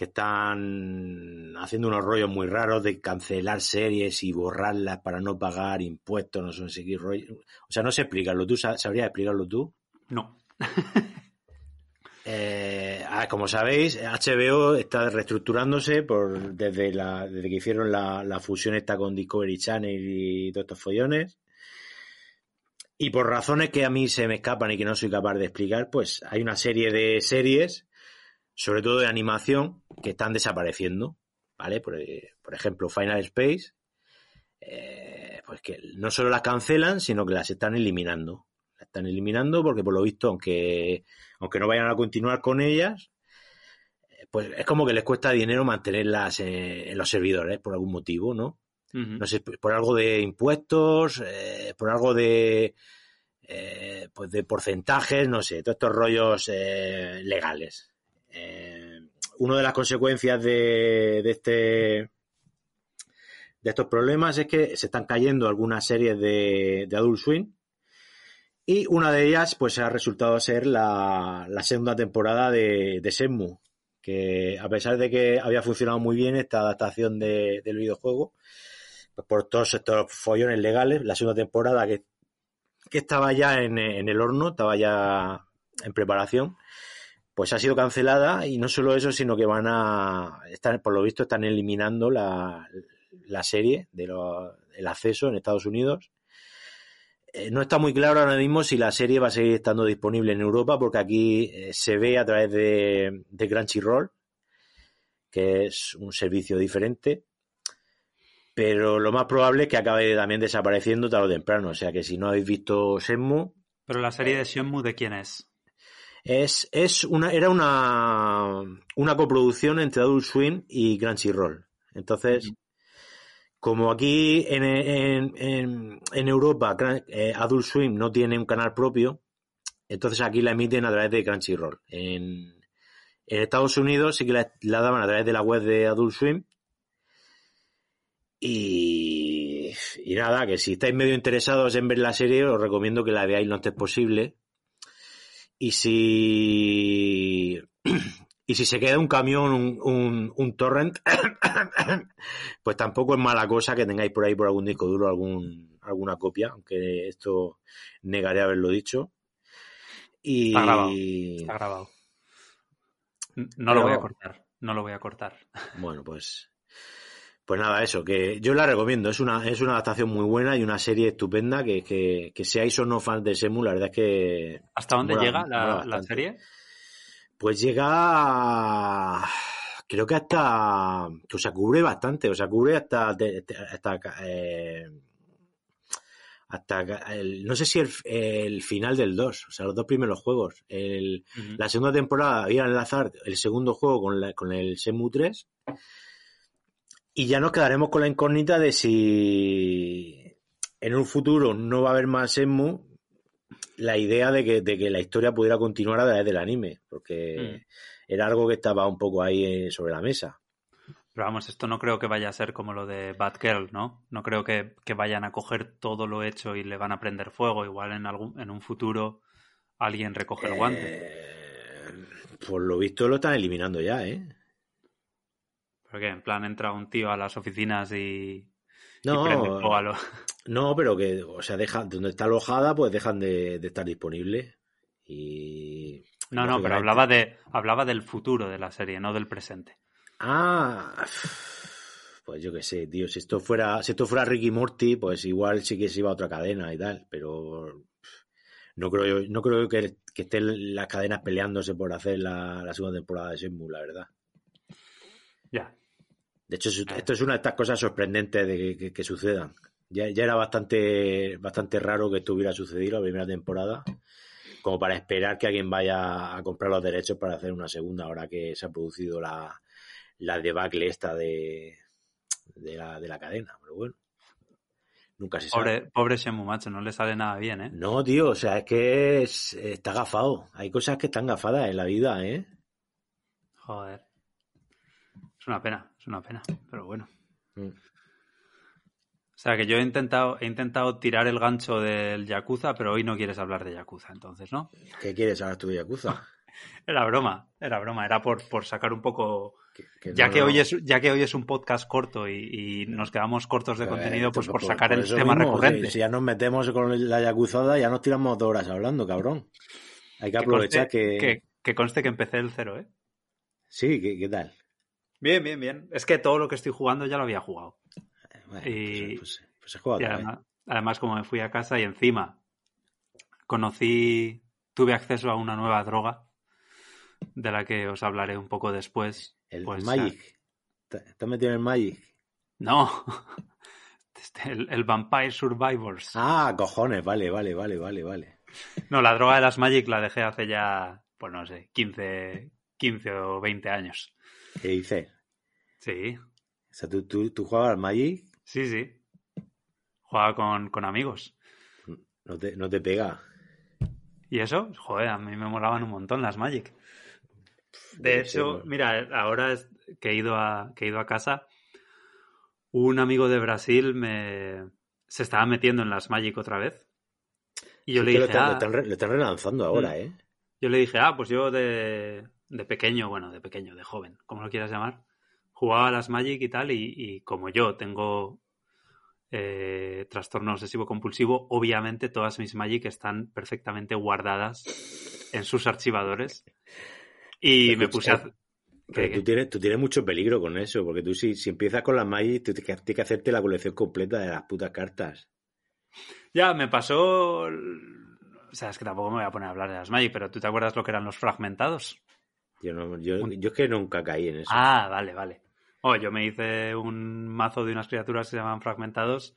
Speaker 2: que están haciendo unos rollos muy raros de cancelar series y borrarlas para no pagar impuestos, no sé qué rollo. O sea, no sé explicarlo. ¿Tú sa- sabrías explicarlo tú?
Speaker 1: No.
Speaker 2: Eh, ah, como sabéis, HBO está reestructurándose por, desde, la, desde que hicieron la, la fusión esta con Discovery Channel y todos estos follones. Y por razones que a mí se me escapan y que no soy capaz de explicar, pues hay una serie de series, sobre todo de animación, que están desapareciendo. ¿Vale? Por, eh, por ejemplo, Final Space, eh, pues que no solo las cancelan, sino que las están eliminando. Las están eliminando porque, por lo visto, aunque aunque no vayan a continuar con ellas, eh, pues es como que les cuesta dinero mantenerlas en los servidores por algún motivo, ¿no? No sé, por algo de impuestos, eh, por algo de eh, pues de porcentajes, no sé, todos estos rollos legales. Eh, una de las consecuencias de, de este de estos problemas es que se están cayendo algunas series de, Adult Swim y una de ellas pues ha resultado ser la, segunda temporada de, de Shenmue que a pesar de que había funcionado muy bien esta adaptación de- del videojuego pues por todos estos follones legales la segunda temporada que, estaba ya en el horno estaba ya en preparación pues ha sido cancelada y no solo eso sino que van a están por lo visto están eliminando la, la serie de lo- el acceso en Estados Unidos eh, no está muy claro ahora mismo si la serie va a seguir estando disponible en Europa, porque aquí eh, se ve a través de, de Crunchyroll, que es un servicio diferente. Pero lo más probable es que acabe también desapareciendo tarde o temprano. O sea que si no habéis visto Shenmue,
Speaker 1: Pero la serie de Shenmue, ¿de quién es?
Speaker 2: Es, es una, era una, una coproducción entre Adult Swim y Crunchyroll. Entonces, como aquí en, en, en, en Europa eh, Adult Swim no tiene un canal propio, entonces aquí la emiten a través de Crunchyroll. En, en Estados Unidos sí que la, la, daban a través de la web de Adult Swim. Y, y nada, que si estáis medio interesados en ver la serie, os recomiendo que la veáis lo antes posible. Y si y si se queda un camión, un, un, un torrent, pues tampoco es mala cosa que tengáis por ahí por algún disco duro algún, alguna copia, aunque esto negaré haberlo dicho. Y...
Speaker 1: Está grabado. Está grabado. No Pero... lo voy a cortar. No lo voy a cortar.
Speaker 2: Bueno, pues. Pues nada, eso, que yo la recomiendo. Es una, es una adaptación muy buena y una serie estupenda. Que, que, que seáis o no fans de Semu, la verdad es que.
Speaker 1: ¿Hasta dónde mola, llega la, la serie?
Speaker 2: Pues llega. Creo que hasta. O sea, cubre bastante. O sea, cubre hasta. hasta eh, hasta el, no sé si el, el, final del 2, o sea, los dos primeros juegos. El, uh -huh. La segunda temporada iba a enlazar el segundo juego con, la, con el Semu 3. Y ya nos quedaremos con la incógnita de si en un futuro no va a haber más Semu, la idea de que, de que, la historia pudiera continuar a través del anime, porque mm. era algo que estaba un poco ahí sobre la mesa.
Speaker 1: Pero vamos, esto no creo que vaya a ser como lo de Batgirl, ¿no? No creo que, que, vayan a coger todo lo hecho y le van a prender fuego. Igual en algún en un futuro alguien recoge el guante.
Speaker 2: Eh, por lo visto lo están eliminando ya, ¿eh?
Speaker 1: Porque en plan entra un tío a las oficinas y,
Speaker 2: no, y lo... no, pero que, o sea, deja, donde está alojada, pues dejan de, de estar disponibles. Y.
Speaker 1: No, no, pero hablaba de hablaba del futuro de la serie, no del presente.
Speaker 2: Ah, pues yo qué sé, tío, si esto fuera, si esto fuera Ricky Morty, pues igual sí que se iba a otra cadena y tal, pero no creo no creo que, que estén las cadenas peleándose por hacer la, la segunda temporada de Shenmue, la verdad.
Speaker 1: Ya.
Speaker 2: De hecho, esto es una de estas cosas sorprendentes de que, que, que sucedan. Ya, ya, era bastante, bastante raro que esto hubiera sucedido la primera temporada, como para esperar que alguien vaya a comprar los derechos para hacer una segunda, ahora que se ha producido la, la debacle esta de, de, la, de la cadena. Pero bueno, nunca se
Speaker 1: pobre,
Speaker 2: sabe.
Speaker 1: Pobre Shemu, macho, no le sale nada bien, ¿eh?
Speaker 2: No, tío, o sea, es que es, está gafado. Hay cosas que están gafadas en la vida, ¿eh?
Speaker 1: Joder. Es una pena, es una pena, pero bueno. Mm. O sea que yo he intentado, he intentado tirar el gancho del Yakuza, pero hoy no quieres hablar de Yakuza, entonces, ¿no?
Speaker 2: ¿Qué quieres hablar tú de Yakuza?
Speaker 1: era broma, era broma, era por, por sacar un poco. Que, que ya, no, que hoy es, ya que hoy es un podcast corto y, y nos quedamos cortos de contenido, pues por, por sacar por el tema
Speaker 2: mismo,
Speaker 1: recurrente.
Speaker 2: Si, si, ya nos metemos con la Yakuzada, ya nos tiramos dos horas hablando, cabrón. Hay que aprovechar
Speaker 1: que. Que, que conste que empecé el cero, ¿eh?
Speaker 2: Sí, ¿qué, qué tal?
Speaker 1: Bien, bien, bien. Es que todo lo que estoy jugando ya lo había jugado.
Speaker 2: Bueno, y, pues, pues, pues he jugado
Speaker 1: y además, además, como me fui a casa y encima conocí, tuve acceso a una nueva droga de la que os hablaré un poco después.
Speaker 2: El pues, Magic. ¿Estás metido en el Magic?
Speaker 1: No. El, el, Vampire Survivors.
Speaker 2: Ah, cojones, vale, vale, vale, vale, vale.
Speaker 1: No, la droga de las Magic la dejé hace ya, pues no sé, 15, 15 o 20 años.
Speaker 2: ¿Qué dices?
Speaker 1: Sí.
Speaker 2: O sea, ¿tú, tú, tú jugabas al Magic?
Speaker 1: Sí, sí. Jugaba con, con amigos.
Speaker 2: No te, no te pega.
Speaker 1: ¿Y eso? Joder, a mí me molaban un montón las Magic. De hecho, mira, ahora que he ido a, que he ido a casa, un amigo de Brasil me se estaba metiendo en las Magic otra vez. Y yo le dije,
Speaker 2: lo están,
Speaker 1: ah,
Speaker 2: lo están, lo están relanzando ahora, ¿eh?
Speaker 1: Yo le dije, ah, pues yo de, de pequeño, bueno, de pequeño, de joven, como lo quieras llamar, jugaba a las Magic y tal, y, y como yo tengo eh, trastorno obsesivo compulsivo, obviamente todas mis Magic están perfectamente guardadas en sus archivadores. Y me puse a...
Speaker 2: Pero tú tienes, tú tienes mucho peligro con eso, porque tú si, si empiezas con las Magic, tú tienes que hacerte la colección completa de las putas cartas.
Speaker 1: Ya, me pasó... O sea, es que tampoco me voy a poner a hablar de las Magic, pero ¿tú te acuerdas lo que eran los fragmentados?
Speaker 2: Yo, no, yo, yo es que nunca caí en eso.
Speaker 1: Ah, vale, vale. Oh, yo me hice un mazo de unas criaturas que se llaman fragmentados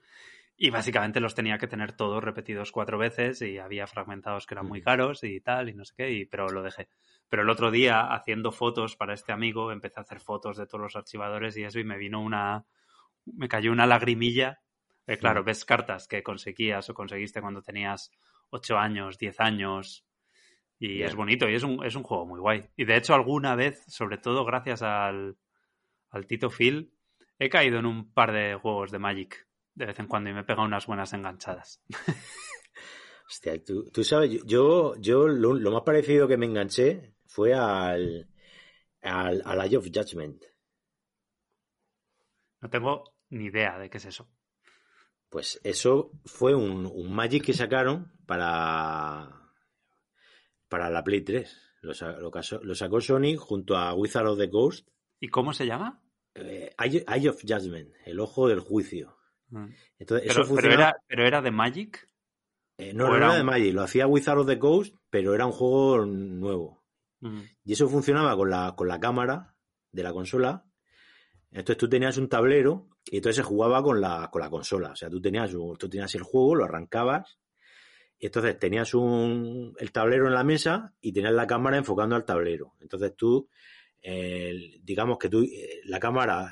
Speaker 1: Y básicamente los tenía que tener todos repetidos cuatro veces y había fragmentados que eran muy caros y tal, y no sé qué, y, pero lo dejé. Pero el otro día, haciendo fotos para este amigo, empecé a hacer fotos de todos los archivadores y eso, y me vino una. Me cayó una lagrimilla. Eh, claro, ves cartas que conseguías o conseguiste cuando tenías 8 años, 10 años. Y es bonito y es un, es un juego muy guay. Y de hecho, alguna vez, sobre todo gracias al, al Tito Phil, he caído en un par de juegos de Magic de vez en cuando y me pega unas buenas enganchadas.
Speaker 2: Hostia, tú, tú sabes, yo, yo lo, lo, más parecido que me enganché fue al, al, al Eye of Judgment.
Speaker 1: No tengo ni idea de qué es eso.
Speaker 2: Pues eso fue un, un Magic que sacaron para, para la Play 3. Lo, lo, lo, sacó Sony junto a Wizard of the Coast.
Speaker 1: ¿Y cómo se llama?
Speaker 2: Eh, Eye, of Judgment, el ojo del juicio.
Speaker 1: Entonces, pero, eso pero, era, ¿Pero era de Magic?
Speaker 2: Eh, no, no era, un... de Magic, lo hacía Wizard of the Coast, pero era un juego nuevo. Mm. Y eso funcionaba con la, con la cámara de la consola. Entonces tú tenías un tablero y entonces se jugaba con la, con la consola. O sea, tú tenías, tú tenías el juego, lo arrancabas y entonces tenías un, el tablero en la mesa y tenías la cámara enfocando al tablero. Entonces tú, eh, digamos que tú, eh, la cámara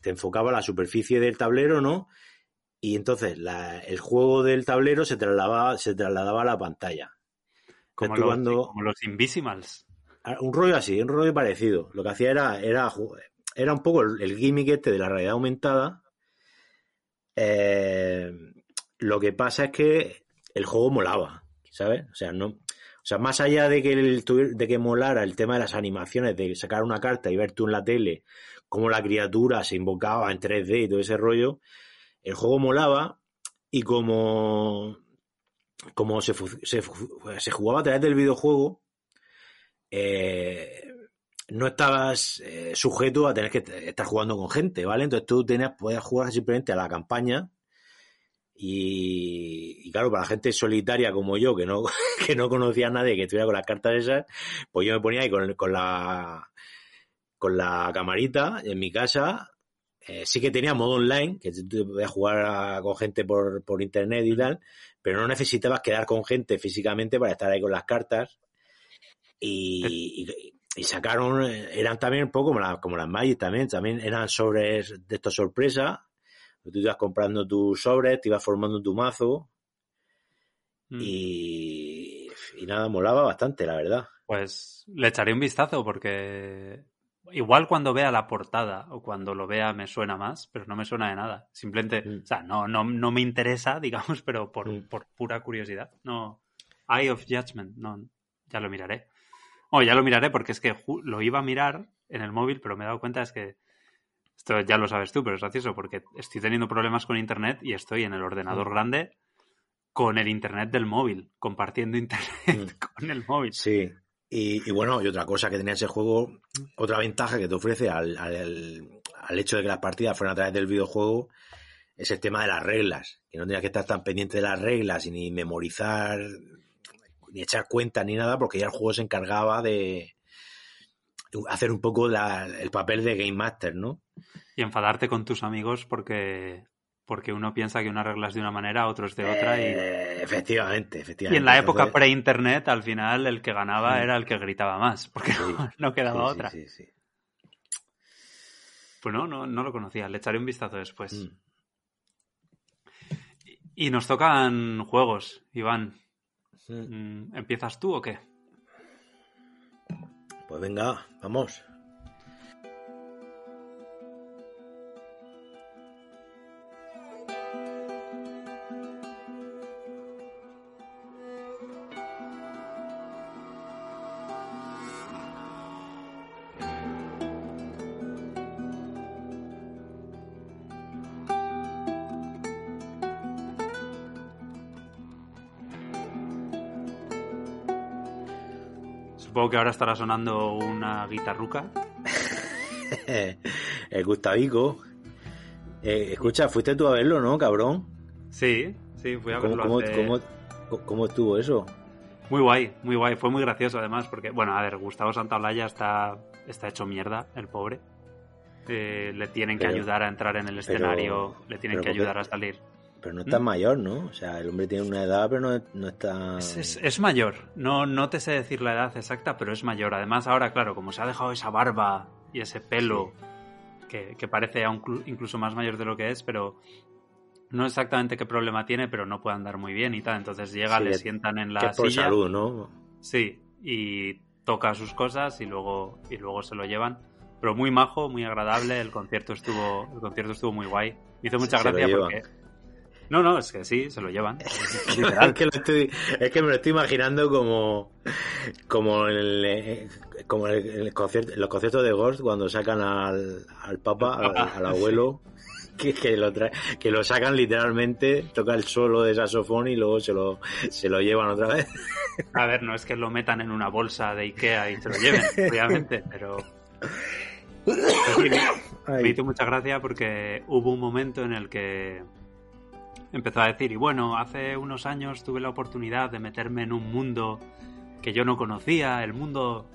Speaker 2: te enfocaba la superficie del tablero, ¿no? Y entonces la, el juego del tablero se trasladaba, se trasladaba a la pantalla.
Speaker 1: Como, los, cuando, como los Invisimals.
Speaker 2: Un rollo así, un rollo parecido. Lo que hacía era, era, era un poco el, el gimmick este de la realidad aumentada. Eh, lo que pasa es que el juego molaba, ¿sabes? O sea, no, o sea, más allá de que, el, de que molara el tema de las animaciones, de sacar una carta y ver tú en la tele cómo la criatura se invocaba en 3D y todo ese rollo, el juego molaba y como, como se, se, se jugaba a través del videojuego, eh, no estabas eh, sujeto a tener que estar jugando con gente, ¿vale? Entonces tú tenías, podías jugar simplemente a la campaña y, y, claro, para la gente solitaria como yo, que no, que no conocía a nadie que estuviera con las cartas esas, pues yo me ponía ahí con, con la con la camarita en mi casa. Eh, sí que tenía modo online, que tú podías jugar a, con gente por, por internet y tal, pero no necesitabas quedar con gente físicamente para estar ahí con las cartas. Y, y, y sacaron, eran también un poco como, la, como las Magic también, también eran sobres de estos sorpresa. Tú ibas comprando tus sobres, te ibas formando tu mazo. Mm. Y, y nada, molaba bastante, la verdad.
Speaker 1: Pues le echaré un vistazo porque igual cuando vea la portada o cuando lo vea me suena más, pero no me suena de nada. Simplemente, mm. o sea, no, no, no me interesa, digamos, pero por, mm. por pura curiosidad. No. Eye of Judgment, no, ya lo miraré. Oh, ya lo miraré porque es que lo iba a mirar en el móvil, pero me he dado cuenta es que esto ya lo sabes tú, pero es gracioso porque estoy teniendo problemas con internet y estoy en el ordenador mm. grande con el internet del móvil, compartiendo internet con el móvil.
Speaker 2: Sí, y, y, bueno, y otra cosa que tenía ese juego, otra ventaja que te ofrece al, al, al, hecho de que las partidas fueran a través del videojuego, es el tema de las reglas. Que no tenías que estar tan pendiente de las reglas y ni memorizar, ni echar cuenta ni nada, porque ya el juego se encargaba de hacer un poco la, el papel de Game Master, ¿no?
Speaker 1: Y enfadarte con tus amigos porque porque uno piensa que una regla es de una manera, otros de otra. Y...
Speaker 2: Eh, efectivamente, efectivamente.
Speaker 1: Y en la época pre-internet, al final, el que ganaba sí. era el que gritaba más, porque sí. no, quedaba sí, otra. Pues no, no, no lo conocía, le echaré un vistazo después. Mm. Y nos tocan juegos, Iván. Mm, ¿Empiezas tú o qué?
Speaker 2: Pues venga, vamos.
Speaker 1: Que ahora estará sonando una guitarruca.
Speaker 2: el Gustavico. Eh, escucha, fuiste tú a verlo, ¿no, cabrón?
Speaker 1: Sí, sí, fui a verlo.
Speaker 2: ¿Cómo,
Speaker 1: hace...
Speaker 2: cómo, cómo estuvo eso?
Speaker 1: Muy guay, muy guay. Fue muy gracioso además, porque, bueno, a ver, Gustavo Santaolalla está, está hecho mierda, el pobre. Eh, le tienen que ayudar a entrar en el escenario, pero, le tienen que ayudar a salir.
Speaker 2: Pero no está mayor, ¿no? O sea, el hombre tiene una edad, pero no, no está...
Speaker 1: Es, mayor. No, no te sé decir la edad exacta, pero es mayor. Además, ahora, claro, como se ha dejado esa barba y ese pelo que, que, parece incluso más mayor de lo que es, pero no exactamente qué problema tiene, pero no puede andar muy bien y tal. Entonces llega, le sientan en la que por
Speaker 2: salud, ¿no?
Speaker 1: Sí, y toca sus cosas y luego, y luego se lo llevan. Pero muy majo, muy agradable. El concierto estuvo, el concierto estuvo muy guay. Me hizo mucha gracia porque no, no, es que sí, se lo llevan.
Speaker 2: es, que estoy, es, que me lo estoy imaginando como como, el, como el, concierto, los conciertos de Ghost cuando sacan al, al papa, al, abuelo, que, que, lo que lo sacan literalmente, toca el solo de saxofón y luego se lo, se lo llevan otra vez.
Speaker 1: A ver, no es que lo metan en una bolsa de Ikea y se lo lleven, obviamente, pero... me hizo mucha gracia porque hubo un momento en el que empezó a decir, y bueno, hace unos años tuve la oportunidad de meterme en un mundo que yo no conocía, el mundo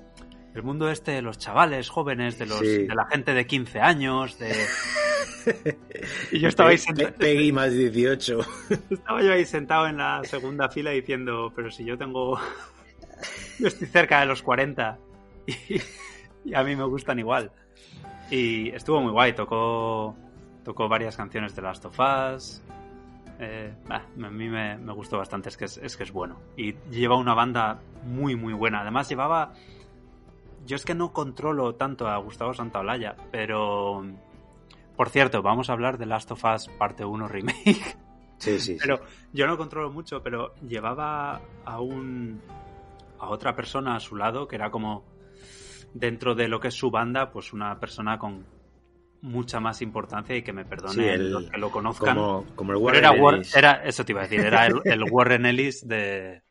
Speaker 1: el mundo este de los chavales jóvenes, de los de la gente de 15 años, de
Speaker 2: y yo estaba ahí sentado Peggy más 18.
Speaker 1: Estaba yo ahí sentado en la segunda fila diciendo, pero si yo tengo yo estoy cerca de los 40 y, y a mí me gustan igual. Y estuvo muy guay, tocó tocó varias canciones de Last of Us, eh, a mí me, gustó bastante, es que es, que es bueno. Y lleva una banda muy, muy buena. Además, llevaba. Yo es que no controlo tanto a Gustavo Santaolalla, pero. Por cierto, vamos a hablar de Last of Us parte 1 Remake.
Speaker 2: Sí, sí.
Speaker 1: pero yo no controlo mucho, pero llevaba a un. a otra persona a su lado que era como. Dentro de lo que es su banda, pues una persona con mucha más importancia y que me perdonen los que lo conozcan.
Speaker 2: Como, el Warren
Speaker 1: era, eso te iba a decir, era el, Warren Ellis de,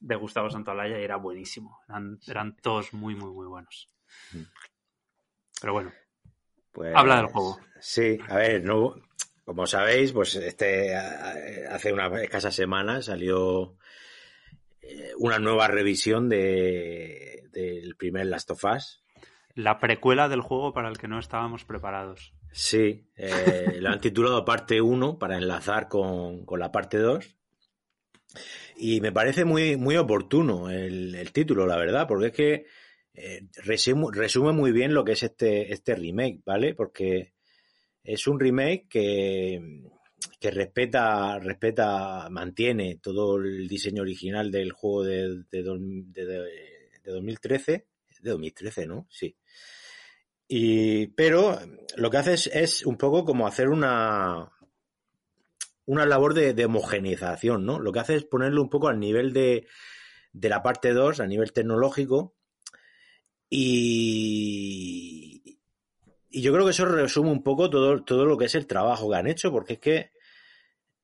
Speaker 1: de Gustavo Santolaya y era buenísimo. Eran, todos muy, muy, muy buenos. Pero bueno, pues, habla del juego.
Speaker 2: Sí, a ver, no, como sabéis, pues este hace una escasa semana salió eh, una nueva revisión de, del primer Last of Us,
Speaker 1: la precuela del juego para el que no estábamos preparados.
Speaker 2: Sí, eh, lo han titulado parte 1 para enlazar con, la parte 2. Y me parece muy, muy oportuno el, título, la verdad, porque es que eh, resume, muy bien lo que es este, este remake, ¿vale? Porque es un remake que, que respeta, respeta, mantiene todo el diseño original del juego de, de, de, de 2013. De 2013, ¿no? Sí. Y, pero lo que hace es, un poco como hacer una, una labor de, homogenización, ¿no? Lo que hace es ponerlo un poco al nivel de, de la parte 2, a nivel tecnológico. Y, y yo creo que eso resume un poco todo, todo lo que es el trabajo que han hecho, porque es que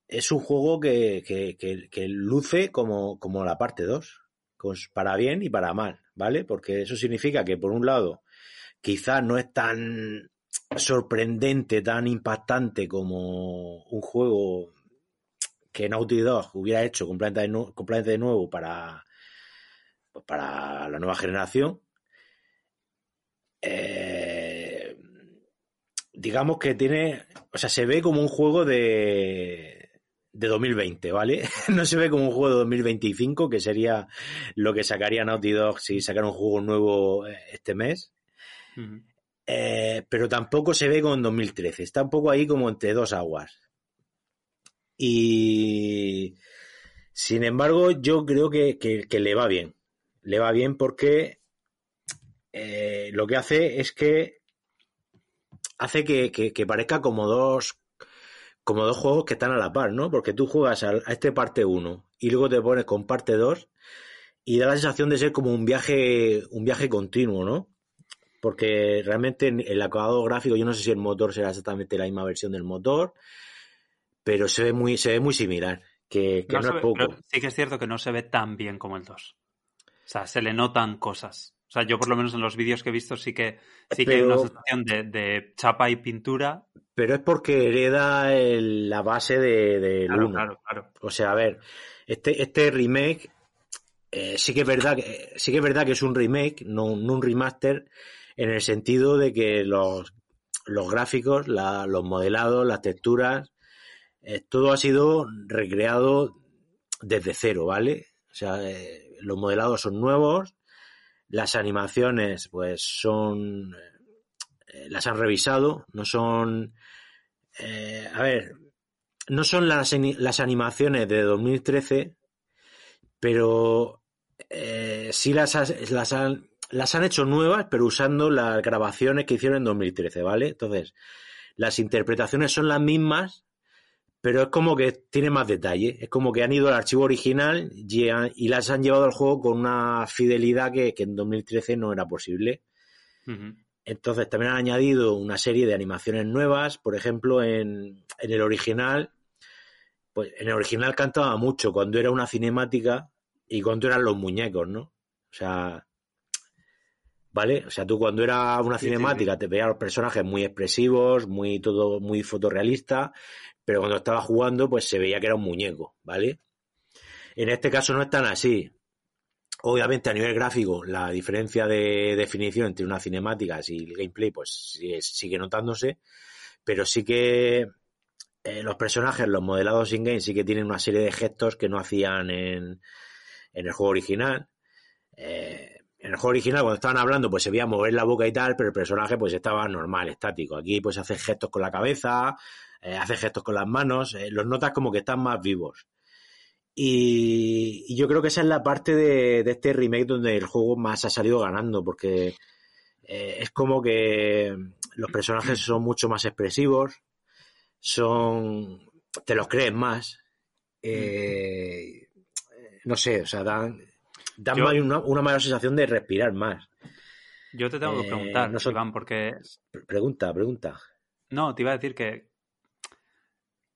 Speaker 2: es un juego que, que, que, luce como, como la parte 2, para bien y para mal, ¿vale? Porque eso significa que, por un lado, quizás no es tan sorprendente, tan impactante como un juego que Naughty Dog hubiera hecho completamente de, nuevo para, pues para la nueva generación. Eh, digamos que tiene, o sea, se ve como un juego de, de 2020, ¿vale? no se ve como un juego de 2025, que sería lo que sacaría Naughty Dog si sacara un juego nuevo eh, este mes. Eh, pero tampoco se ve como en 2013. Está un poco ahí como entre dos aguas. Y sin embargo, yo creo que, le va bien. Le va bien porque eh, lo que hace es que hace que, parezca como dos como dos juegos que están a la par, ¿no? Porque tú juegas a, a este parte 1 y luego te pones con parte 2 y da la sensación de ser como un viaje un viaje continuo, ¿no? Porque realmente el acabado gráfico, yo no sé si el motor será exactamente la misma versión del motor, pero se ve muy, se ve muy similar, que, no, es poco.
Speaker 1: sí que es cierto que no se ve tan bien como el 2. O sea, se le notan cosas. O sea, yo por lo menos en los vídeos que he visto sí que, sí que hay una sensación de, chapa y pintura.
Speaker 2: Pero es porque hereda la base del de, claro, Claro, claro. O sea, a ver, este, este remake eh, sí que es verdad que sí que es verdad que es un remake, no, no un remaster, en el sentido de que los, los gráficos, los modelados, las texturas eh, todo ha sido recreado desde cero, ¿vale? O sea, eh, los modelados son nuevos, las animaciones, pues son. Eh, las han revisado, no son. A ver, no son las, las animaciones de 2013, pero sí las, las, han, las han hecho nuevas, pero usando las grabaciones que hicieron en 2013, ¿vale? Entonces, las interpretaciones son las mismas, pero es como que tiene más detalle. Es como que han ido al archivo original y, las han llevado al juego con una fidelidad que, en 2013 no era posible. Entonces también han añadido una serie de animaciones nuevas. Por ejemplo, en, en, el original, pues en el original cantaba mucho cuando era una cinemática y cuando eran los muñecos, ¿no? O sea, ¿vale? O sea, tú cuando era una cinemática te veías los personajes muy expresivos, muy todo muy fotorrealista, pero cuando estaba jugando pues se veía que era un muñeco, ¿vale? En este caso no es tan así. Obviamente a nivel gráfico la diferencia de definición entre una cinemática y el gameplay pues sigue, notándose, pero sí que eh, los personajes, los modelados in-game sí que tienen una serie de gestos que no hacían en, en el juego original. Eh, en el juego original cuando estaban hablando pues se veía mover la boca y tal, pero el personaje pues estaba normal, estático. Aquí pues hace gestos con la cabeza, eh, hace gestos con las manos, eh, los notas como que están más vivos. Y, yo creo que esa es la parte de, este remake donde el juego más ha salido ganando, porque eh, es como que los personajes son mucho más expresivos, son. te los crees más. no sé, o sea, dan, dan una, una, mayor sensación de respirar más.
Speaker 1: Yo te tengo que preguntar, no Iván, porque.
Speaker 2: Pregunta, pregunta.
Speaker 1: No, te iba a decir que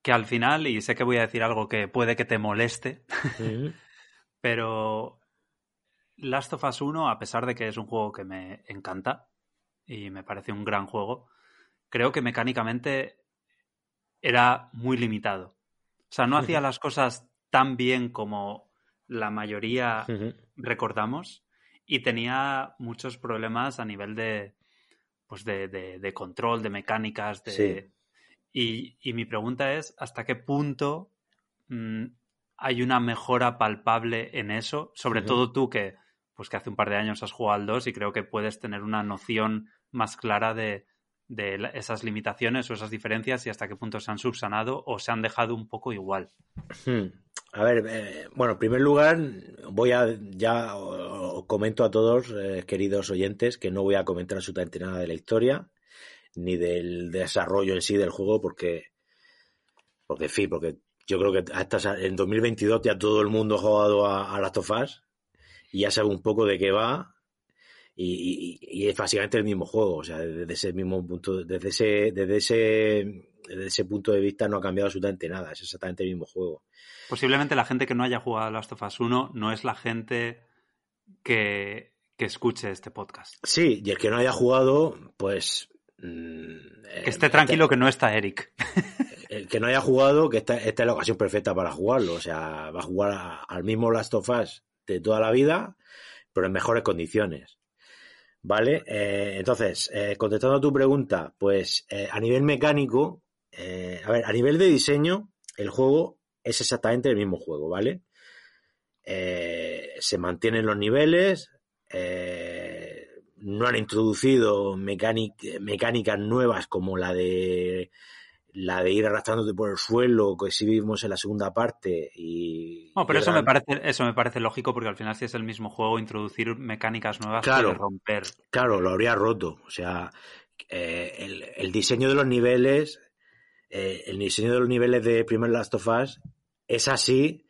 Speaker 1: que al final, y sé que voy a decir algo que puede que te moleste, pero Last of Us 1, a pesar de que es un juego que me encanta y me parece un gran juego, creo que mecánicamente era muy limitado. O sea, no hacía las cosas tan bien como la mayoría recordamos y tenía muchos problemas a nivel de, pues de, de, control, de mecánicas, de, y, mi pregunta es, ¿hasta qué punto mm, hay una mejora palpable en eso? Sobre todo tú que, pues que hace un par de años has jugado al 2 y creo que puedes tener una noción más clara de, esas limitaciones o esas diferencias y hasta qué punto se han subsanado o se han dejado un poco igual.
Speaker 2: Hmm. A ver, eh, bueno, en primer lugar, voy a ya os comento a todos, eh, queridos oyentes, que no voy a comentar absolutamente nada de la historia ni del desarrollo en sí del juego, porque, porque en fin, porque yo creo que hasta en 2022 ya todo el mundo ha jugado a, a Last y ya sabe un poco de qué va y, es básicamente el mismo juego, o sea, desde ese mismo punto, desde ese, desde ese, desde ese punto de vista no ha cambiado absolutamente nada, es exactamente el mismo juego.
Speaker 1: Posiblemente la gente que no haya jugado Last of Us 1 no es la gente que, que escuche este podcast.
Speaker 2: Sí, y el que no haya jugado, pues
Speaker 1: Mm, que esté tranquilo que no está Eric.
Speaker 2: El que no haya jugado, que esta, esta, es la ocasión perfecta para jugarlo. O sea, va a jugar al mismo Last of Us de toda la vida, pero en mejores condiciones. ¿Vale? Eh, entonces, eh, contestando a tu pregunta, pues eh, a nivel mecánico, a ver, a nivel de diseño, el juego es exactamente el mismo juego, ¿vale? se mantienen los niveles, no han introducido mecánicas nuevas como la de la de ir arrastrándote por el suelo que sí vimos en la segunda parte y
Speaker 1: no pero eso me parece eso me parece lógico porque al final si es el mismo juego introducir mecánicas nuevas claro, romper.
Speaker 2: Claro lo habría roto. O sea eh, el, diseño de los niveles eh, el diseño de los niveles de primer Last of Us es así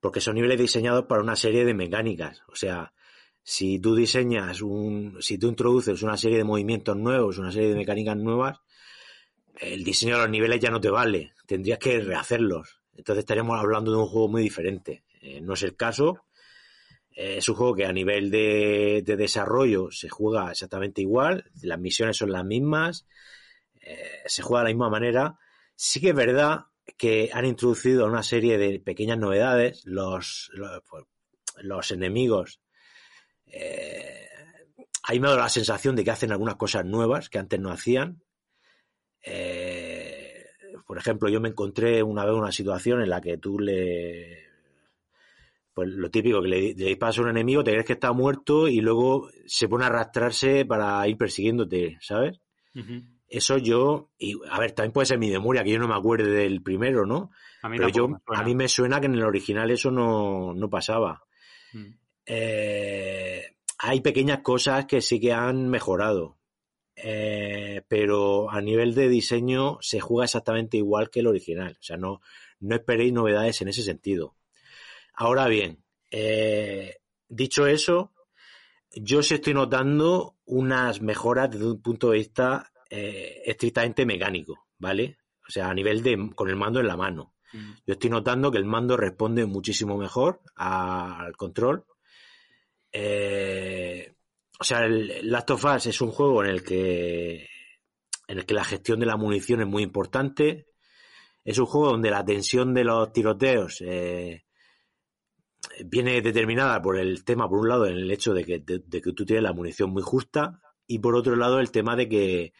Speaker 2: porque son niveles diseñados para una serie de mecánicas. O sea si tú diseñas un, si tú introduces una serie de movimientos nuevos, una serie de mecánicas nuevas, el diseño de los niveles ya no te vale, tendrías que rehacerlos. Entonces estaríamos hablando de un juego muy diferente. Eh, no es el caso. Eh, es un juego que a nivel de, desarrollo se juega exactamente igual, las misiones son las mismas, eh, se juega de la misma manera. Sí que es verdad que han introducido una serie de pequeñas novedades. Los, los, pues, los enemigos ahí me da la sensación de que hacen algunas cosas nuevas que antes no hacían. Eh, por ejemplo, yo me encontré una vez una situación en la que tú le pues lo típico, que le, le, disparas a un enemigo, te crees que está muerto y luego se pone a arrastrarse para ir persiguiéndote, ¿sabes? Uh -huh. Eso yo, y a ver, también puede ser mi memoria, que yo no me acuerde del primero, ¿no?
Speaker 1: A mí
Speaker 2: Pero yo, a mí me suena que en el original eso no, no pasaba. Mm. Eh, hay pequeñas cosas que sí que han mejorado. Eh, pero a nivel de diseño se juega exactamente igual que el original. O sea, no, no esperéis novedades en ese sentido. Ahora bien, eh, dicho eso, yo sí estoy notando unas mejoras desde un punto de vista eh, estrictamente mecánico, ¿vale? O sea, a nivel de con el mando en la mano. Mm. Yo estoy notando que el mando responde muchísimo mejor a, al control. Eh, o sea, el Last of Us es un juego en el que en el que la gestión de la munición es muy importante. Es un juego donde la tensión de los tiroteos eh, viene determinada por el tema, por un lado, en el hecho de que, de, que tú tienes la munición muy justa y por otro lado el tema de que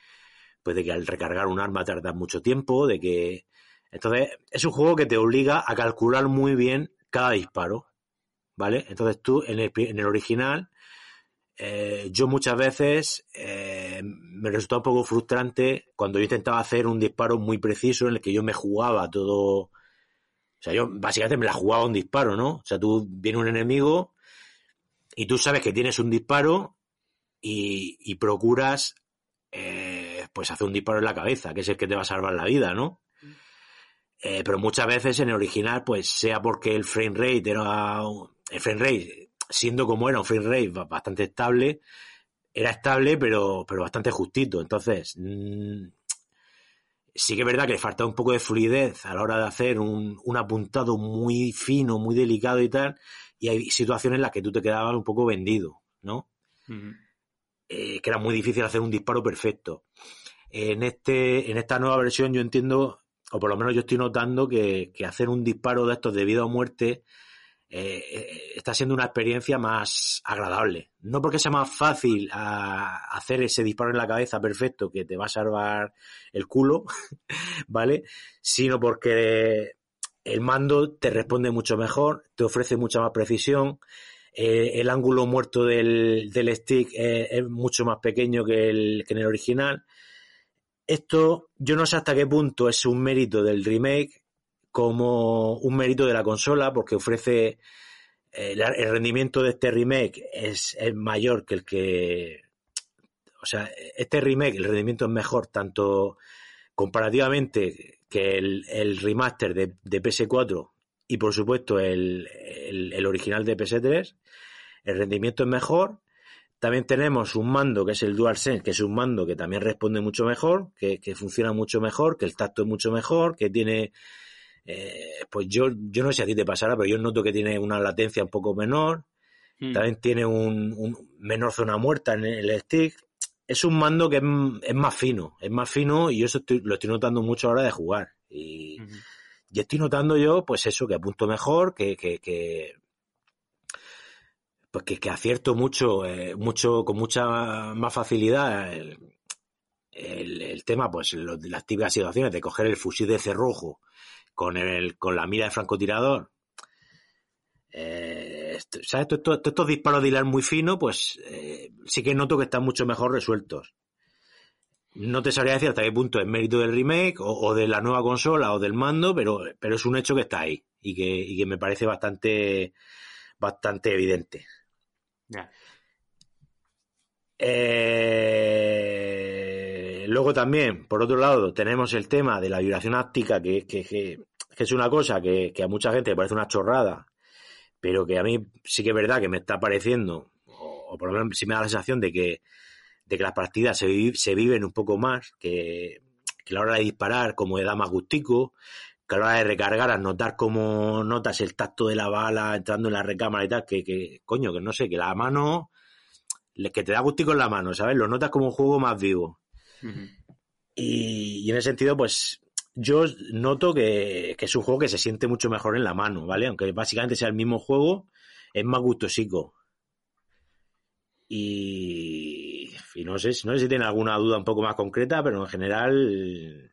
Speaker 2: pues de que al recargar un arma tarda mucho tiempo, de que entonces es un juego que te obliga a calcular muy bien cada disparo, ¿vale? Entonces tú en el, en el original eh, yo muchas veces eh, me resultaba un poco frustrante cuando yo intentaba hacer un disparo muy preciso en el que yo me jugaba todo. O sea, yo básicamente me la jugaba un disparo, ¿no? O sea, tú viene un enemigo y tú sabes que tienes un disparo y, y procuras eh, pues hacer un disparo en la cabeza, que es el que te va a salvar la vida, ¿no? Eh, pero muchas veces en el original, pues sea porque el frame rate era. El frame rate, siendo como era un frame rate bastante estable, era estable, pero, pero bastante justito. Entonces, mmm, sí que es verdad que le falta un poco de fluidez a la hora de hacer un, un apuntado muy fino, muy delicado y tal. Y hay situaciones en las que tú te quedabas un poco vendido, ¿no? Uh -huh. eh, que era muy difícil hacer un disparo perfecto. En, este, en esta nueva versión yo entiendo, o por lo menos yo estoy notando que, que hacer un disparo de estos de vida o muerte eh, está siendo una experiencia más agradable. No porque sea más fácil a hacer ese disparo en la cabeza perfecto que te va a salvar el culo, ¿vale? Sino porque el mando te responde mucho mejor, te ofrece mucha más precisión, eh, el ángulo muerto del, del stick eh, es mucho más pequeño que, el, que en el original. Esto yo no sé hasta qué punto es un mérito del remake como un mérito de la consola porque ofrece eh, el rendimiento de este remake es, es, mayor que el que o sea este remake el rendimiento es mejor tanto comparativamente que el, el remaster de, de, PS4 y por supuesto el, el, original de PS3 el rendimiento es mejor. También tenemos un mando que es el DualSense que es un mando que también responde mucho mejor que, que funciona mucho mejor que el tacto es mucho mejor que tiene eh, pues yo, yo no sé si a ti te pasará, pero yo noto que tiene una latencia un poco menor. Mm. También tiene un, un, menor zona muerta en el stick. Es un mando que es, es más fino, es más fino y yo eso estoy, lo estoy notando mucho a la hora de jugar. Y, -hmm. y estoy notando yo, pues eso, que apunto mejor, que, que, que pues que, que, acierto mucho, eh, mucho, con mucha más facilidad el, el, el tema, pues lo, las típicas situaciones de coger el fusil de cerrojo con, el, con la mira de francotirador. Eh, ¿Sabes? Estos, estos disparos de hilar muy fino, pues eh, sí que noto que están mucho mejor resueltos. No te sabría decir hasta qué punto es mérito del remake o, o, de la nueva consola o del mando, pero, pero es un hecho que está ahí y que, y que me parece bastante, bastante evidente.
Speaker 1: Yeah.
Speaker 2: Eh, luego también, por otro lado, tenemos el tema de la vibración áptica, que, que, que, es una cosa que, a mucha gente le parece una chorrada, pero que a mí sí que es verdad que me está pareciendo, o, por lo menos sí me da la sensación de que, de que las partidas se, se viven un poco más, que, que a la hora de disparar como da más gustico, que a la hora de recargar, al notar cómo notas el tacto de la bala entrando en la recámara y tal, que, que coño, que no sé, que la mano, que te da gustico en la mano, ¿sabes? Lo notas como un juego más vivo. Uh -huh. y, y, en ese sentido, pues yo noto que, que, es un juego que se siente mucho mejor en la mano, ¿vale? Aunque básicamente sea el mismo juego, es más gustosico. Y, y no sé, no sé si tiene alguna duda un poco más concreta, pero en general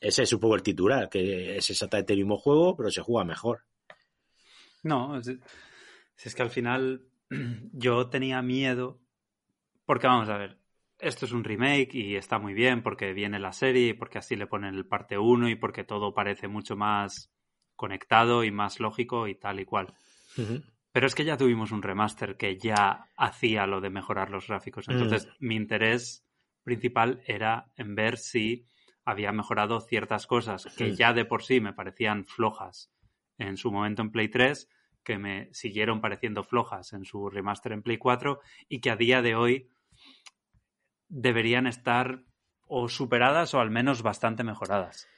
Speaker 2: ese es un poco el titular, que es exactamente el mismo juego, pero se juega mejor.
Speaker 1: No, si es que al final yo tenía miedo, porque vamos a ver, esto es un remake y está muy bien porque viene la serie y porque así le ponen el parte 1 y porque todo parece mucho más conectado y más lógico y tal y cual. Pero es que ya tuvimos un remaster que ya hacía lo de mejorar los gráficos. Entonces, mi interés principal era en ver si había mejorado ciertas cosas que ya de por sí me parecían flojas en su momento en Play 3, que me siguieron pareciendo flojas en su remaster en Play 4 y que a día de hoy deberían estar o superadas o al menos bastante mejoradas.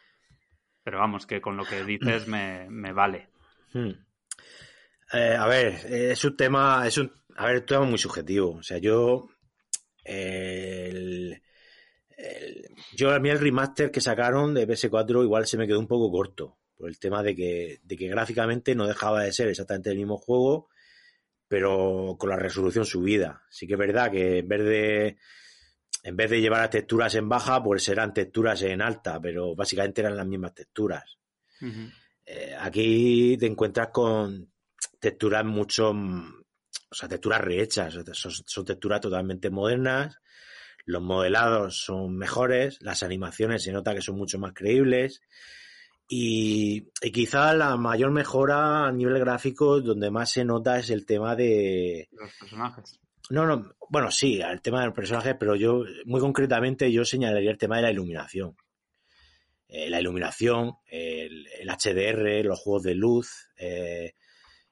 Speaker 1: Pero vamos, que con lo que dices me, vale.
Speaker 2: Hmm. Eh, a ver, es un tema, es un, a ver, tema muy subjetivo. O sea, yo, yo a mí el remaster que sacaron de PS4 igual se me quedó un poco corto por el tema de que, de que gráficamente no dejaba de ser exactamente el mismo juego, pero con la resolución subida. Sí que es verdad que en vez de en vez de llevar a texturas en baja, pues eran texturas en alta, pero básicamente eran las mismas texturas. Eh, aquí te encuentras con texturas mucho, o sea, texturas rehechas, son, texturas totalmente modernas, los modelados son mejores, las animaciones se nota que son mucho más creíbles y, y quizá la mayor mejora a nivel gráfico donde más se nota es el tema de
Speaker 1: los personajes
Speaker 2: no, no, bueno, sí, el tema del personaje, pero yo, muy concretamente, yo señalaría el tema de la iluminación. Eh, la iluminación, el, HDR, los juegos de luz, eh,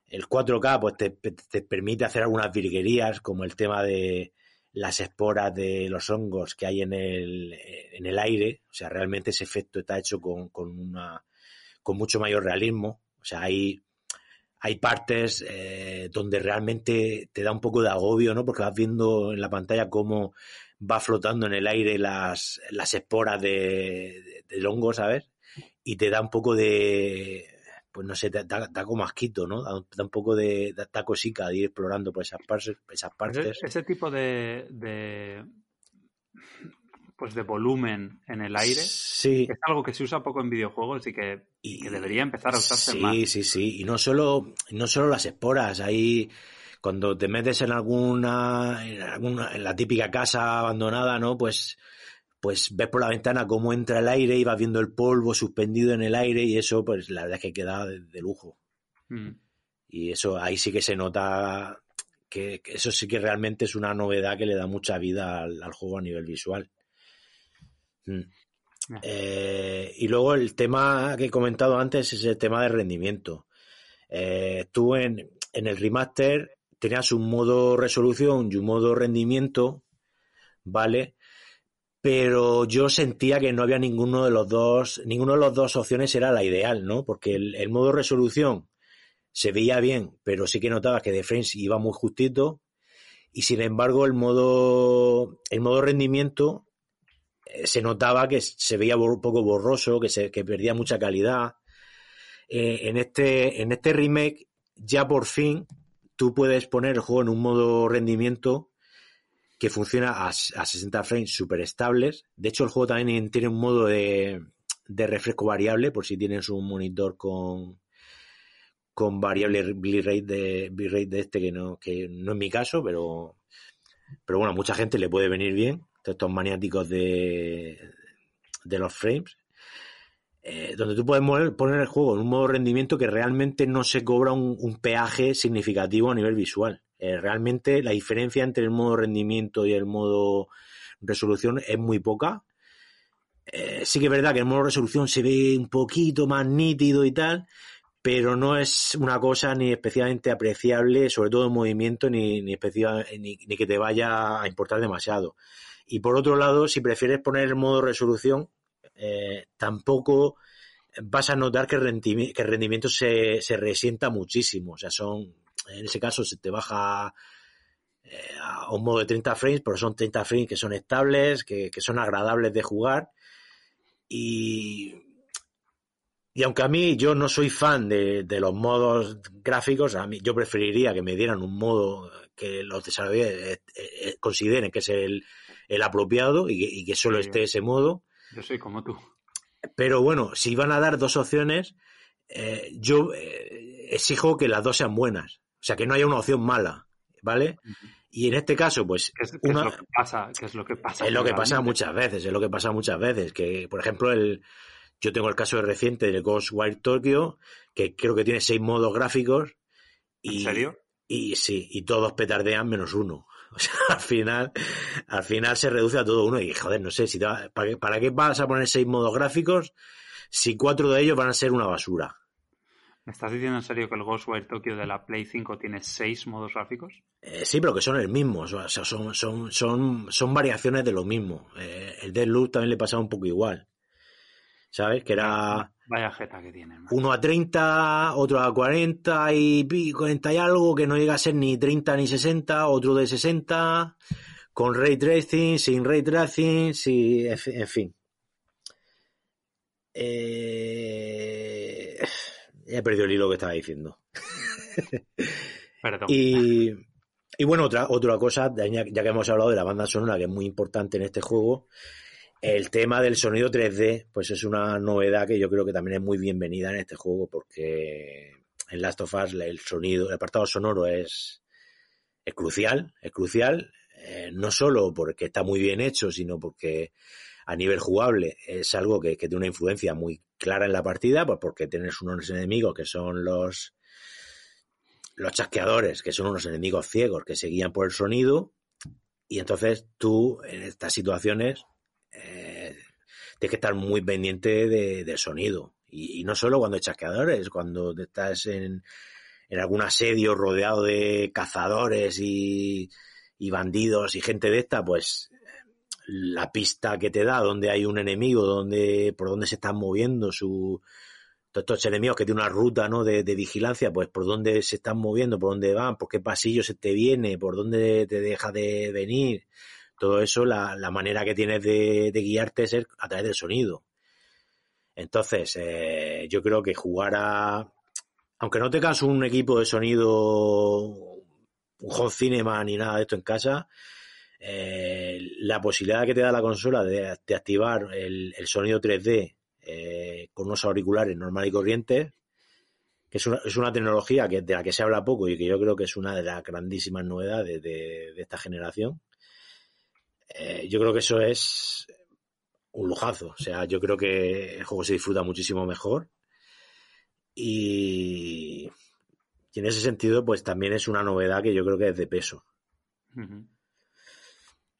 Speaker 2: el 4K, pues te, permite hacer algunas virguerías, como el tema de las esporas de los hongos que hay en el, en el aire. O sea, realmente ese efecto está hecho con, con, una, con mucho mayor realismo. O sea, hay hay partes eh, donde realmente te da un poco de agobio, ¿no? Porque vas viendo en la pantalla cómo va flotando en el aire las, las esporas de, del hongo, ¿sabes? Y te da un poco de, pues no sé, da, da como asquito, ¿no? Da, un poco de, da, cosica de ir explorando por esas partes. Esas partes.
Speaker 1: Ese, tipo de, pues de volumen en el aire.
Speaker 2: Sí.
Speaker 1: Es algo que se usa poco en videojuegos y que, debería empezar a usarse más.
Speaker 2: Sí, sí, sí. Y no solo, no solo las esporas, ahí cuando te metes en alguna, en alguna, en la típica casa abandonada, ¿no? Pues, pues ves por la ventana cómo entra el aire y vas viendo el polvo suspendido en el aire y eso, pues la verdad es que queda de, lujo. Mm. Y eso ahí sí que se nota que, eso sí que realmente es una novedad que le da mucha vida al juego a nivel visual. Mm. Eh, y luego el tema que he comentado antes es el tema de rendimiento. Eh, tú en, el remaster tenías un modo resolución y un modo rendimiento, ¿vale? Pero yo sentía que no había ninguno de los dos, ninguno de las dos opciones era la ideal, ¿no? Porque el, modo resolución se veía bien, pero sí que notaba que de frames iba muy justito. Y sin embargo, el modo, el modo rendimiento se notaba que se veía un poco borroso, que, se, que perdía mucha calidad. Eh, en, este, en este remake, ya por fin, tú puedes poner el juego en un modo rendimiento que funciona a, a 60 frames súper estables. De hecho, el juego también tiene un modo de, de refresco variable, por si tienes un monitor con, con variable bitrate de, bitrate de este, que no, que no es mi caso, pero, pero bueno, a mucha gente le puede venir bien estos maniáticos de, de los frames, eh, donde tú puedes poner el juego en un modo rendimiento que realmente no se cobra un, peaje significativo a nivel visual. Eh, realmente la diferencia entre el modo rendimiento y el modo resolución es muy poca. Eh, sí que es verdad que el modo resolución se ve un poquito más nítido y tal, pero no es una cosa ni especialmente apreciable, sobre todo en movimiento, ni, ni, ni, ni que te vaya a importar demasiado. Y por otro lado, si prefieres poner el modo resolución, eh, tampoco vas a notar que, el rendimiento se, se resienta muchísimo. O sea, son, en ese caso se te baja eh, a un modo de 30 frames, pero son 30 frames que son estables, que, son agradables de jugar. Y, y aunque a mí yo no soy fan de, los modos gráficos, a mí yo preferiría que me dieran un modo que los desarrolladores eh, consideren que es el, el apropiado y que, solo esté ese modo.
Speaker 1: Yo soy como tú.
Speaker 2: Pero bueno, si van a dar dos opciones, eh, yo eh, exijo que las dos sean buenas. O sea, que no haya una opción mala, ¿vale? Y en este caso, pues.
Speaker 1: ¿Qué es, qué
Speaker 2: una-
Speaker 1: es lo que pasa? ¿Qué es lo que pasa?
Speaker 2: es lo que pasa muchas veces, es lo que pasa muchas veces. Que, por ejemplo, el, yo tengo el caso reciente del Ghostwire Tokyo, que creo que tiene seis modos gráficos. Y,
Speaker 1: ¿En serio?
Speaker 2: Y sí, y todos petardean menos uno. O sea, al final, al final se reduce a todo uno. Y joder, no sé, si te va- ¿para, qué, ¿para qué vas a poner seis modos gráficos si cuatro de ellos van a ser una basura?
Speaker 1: ¿Me estás diciendo en serio que el Ghostwire Tokyo de la Play 5 tiene seis modos gráficos?
Speaker 2: Eh, sí, pero que son el mismo, o sea, son, son, son, son variaciones de lo mismo. Eh, el Deadloop también le pasaba un poco igual. ¿Sabes? Que era
Speaker 1: Vaya jeta que tiene. macho.
Speaker 2: uno a 30, otro a 40 y pi- 40 y algo, que no llega a ser ni 30 ni 60, otro de 60, con ray tracing, sin ray tracing, sí, en fi- en fin. Eh, he perdido el hilo que estaba diciendo.
Speaker 1: Perdón.
Speaker 2: Y, y bueno, otra, otra cosa, ya, ya que hemos hablado de la banda sonora, que es muy importante en este juego, el tema del sonido 3D, pues es una novedad que yo creo que también es muy bienvenida en este juego, porque en Last of Us el sonido, el apartado sonoro es, es crucial, es crucial, eh, no solo porque está muy bien hecho, sino porque a nivel jugable es algo que, que tiene una influencia muy clara en la partida, pues porque tienes unos enemigos que son los los chasqueadores, que son unos enemigos ciegos que se guían por el sonido, y entonces tú en estas situaciones eh, tienes que estar muy pendiente de- del sonido. Y, no solo cuando hay chasqueadores, cuando estás en, en algún asedio rodeado de cazadores y, y bandidos y gente de esta, pues la pista que te da, donde hay un enemigo, donde, por dónde se están moviendo su, estos enemigos que tienen una ruta ¿no? de, de vigilancia, pues por dónde se están moviendo, por dónde van, por qué pasillo se te viene, por dónde te deja de venir. Todo eso, la, la manera que tienes de, guiarte es a través del sonido. Entonces, eh, yo creo que jugar a... Aunque no tengas un equipo de sonido, un home cinema ni nada de esto en casa, eh, la posibilidad que te da la consola de, activar el, el sonido 3D eh, con unos auriculares normal y corrientes, que es una, es una tecnología que, de la que se habla poco y que yo creo que es una de las grandísimas novedades de, de esta generación. Eh, yo creo que eso es un lujazo. O sea, yo creo que el juego se disfruta muchísimo mejor. Y, y en ese sentido, pues también es una novedad que yo creo que es de peso.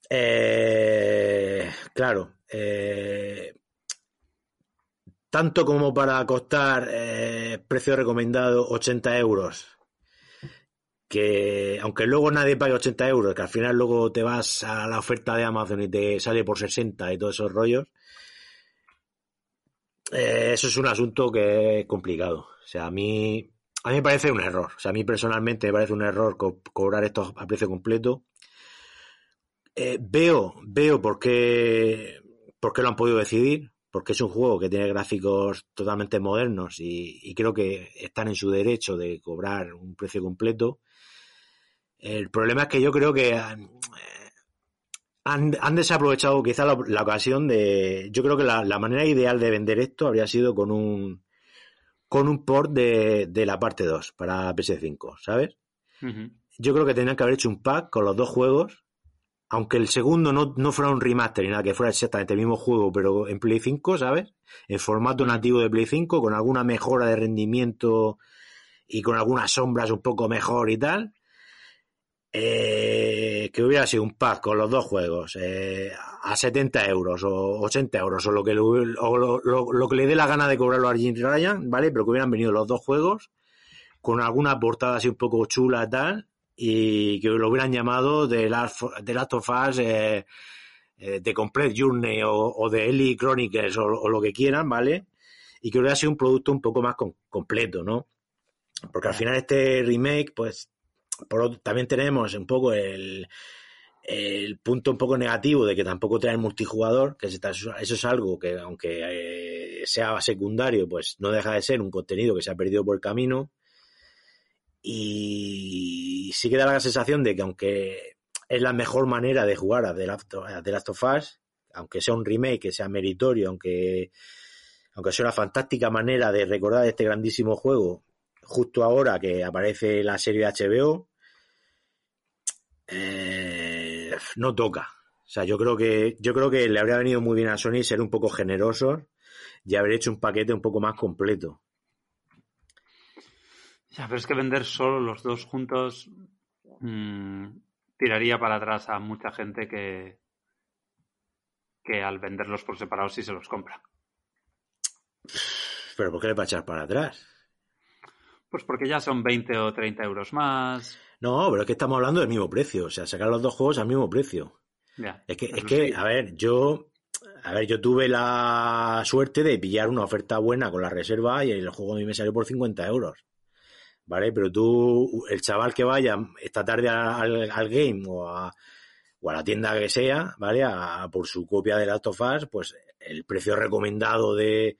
Speaker 2: Eh, claro, eh, tanto como para costar precio recomendado 80 euros, que aunque luego nadie pague 80 euros, que al final luego te vas a la oferta de Amazon y te sale por 60 y todos esos rollos, eh, eso es un asunto que es complicado. O sea, a mí, a mí me parece un error. O sea, a mí personalmente me parece un error co- cobrar esto a precio completo. Eh, veo, veo por qué, por qué lo han podido decidir, porque es un juego que tiene gráficos totalmente modernos y creo que están en su derecho de cobrar un precio completo. El problema es que yo creo que han, han, han desaprovechado quizá la, la ocasión de... Yo creo que la, la manera ideal de vender esto habría sido con un con un port de, de la parte 2 para PS5, ¿sabes? Yo creo que tenían que haber hecho un pack con los dos juegos, aunque el segundo no, no fuera un remaster ni nada, que fuera exactamente el mismo juego, pero en Play 5, ¿sabes? En formato nativo de Play 5, con alguna mejora de rendimiento y con algunas sombras un poco mejor y tal. Eh, que hubiera sido un pack con los dos juegos eh, a 70 euros o 80 euros o lo que, le o lo, lo- lo que le dé la gana de cobrarlo a Jim Ryan, ¿vale? Pero que hubieran venido los dos juegos con alguna portada así un poco chula y tal, y que lo hubieran llamado The Last, The Last of Us, eh, eh, The Complete Journey o, o The Ellie Chronicles o, o lo que quieran, ¿vale? Y que hubiera sido un producto un poco más com- completo, ¿no? Porque al final este remake, pues, por otro- también tenemos un poco el, el punto un poco negativo de que tampoco trae el multijugador, que eso es algo que aunque eh, sea secundario, pues no deja de ser un contenido que se ha perdido por el camino. Y sí que da la sensación de que aunque es la mejor manera de jugar a The Last, a The Last of Us, aunque sea un remake, que sea meritorio, aunque aunque sea una fantástica manera de recordar este grandísimo juego, justo ahora que aparece la serie de HBO, eh, no toca. O sea, yo creo que yo creo que le habría venido muy bien a Sony ser un poco generosos y haber hecho un paquete un poco más completo.
Speaker 1: Ya, pero es que vender solo los dos juntos mmm, tiraría para atrás a mucha gente que, que al venderlos por separado sí se los compra.
Speaker 2: ¿Pero por qué le va a echar para atrás?
Speaker 1: Pues porque ya son 20 o 30 euros más.
Speaker 2: No, pero es que estamos hablando del mismo precio. O sea, sacar los dos juegos al mismo precio.
Speaker 1: Ya,
Speaker 2: es que, es que a ver, yo. A ver, yo tuve la suerte de pillar una oferta buena con la reserva y el juego a mí me salió por 50 euros. ¿Vale? Pero tú, el chaval que vaya esta tarde al, al game o a, o a la tienda que sea, ¿vale? A, por su copia de Last of Us, pues el precio recomendado de,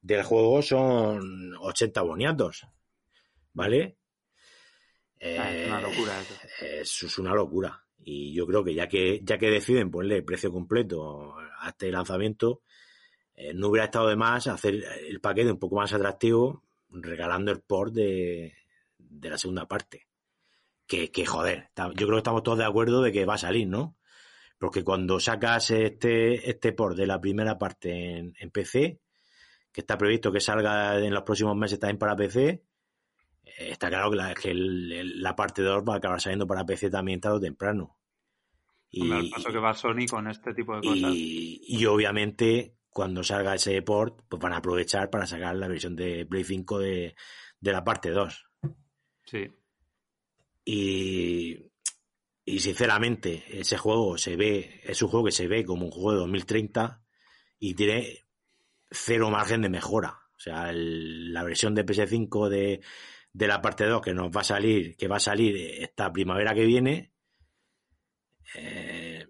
Speaker 2: del juego son 80 boniatos, ¿vale?
Speaker 1: Ah, es una locura eso.
Speaker 2: Eh, eso es una locura. Y yo creo que ya que, ya que deciden ponerle el precio completo a este lanzamiento, eh, no hubiera estado de más hacer el paquete un poco más atractivo regalando el port de, de la segunda parte. Que, que, joder, yo creo que estamos todos de acuerdo de que va a salir, ¿no? Porque cuando sacas este, este port de la primera parte en, en PC, que está previsto que salga en los próximos meses también para PC, está claro que la, que el, la parte 2 va a acabar saliendo para PC también tarde o temprano.
Speaker 1: Y, el paso que va Sony con este tipo de cosas.
Speaker 2: Y, y, obviamente, cuando salga ese port, pues van a aprovechar para sacar la versión de Play 5 de, de la parte 2.
Speaker 1: Sí.
Speaker 2: Y, y sinceramente, ese juego se ve, es un juego que se ve como un juego de 2030 y tiene cero margen de mejora. O sea, el, la versión de PS5 de, de la parte 2 que nos va a salir, que va a salir esta primavera que viene, eh,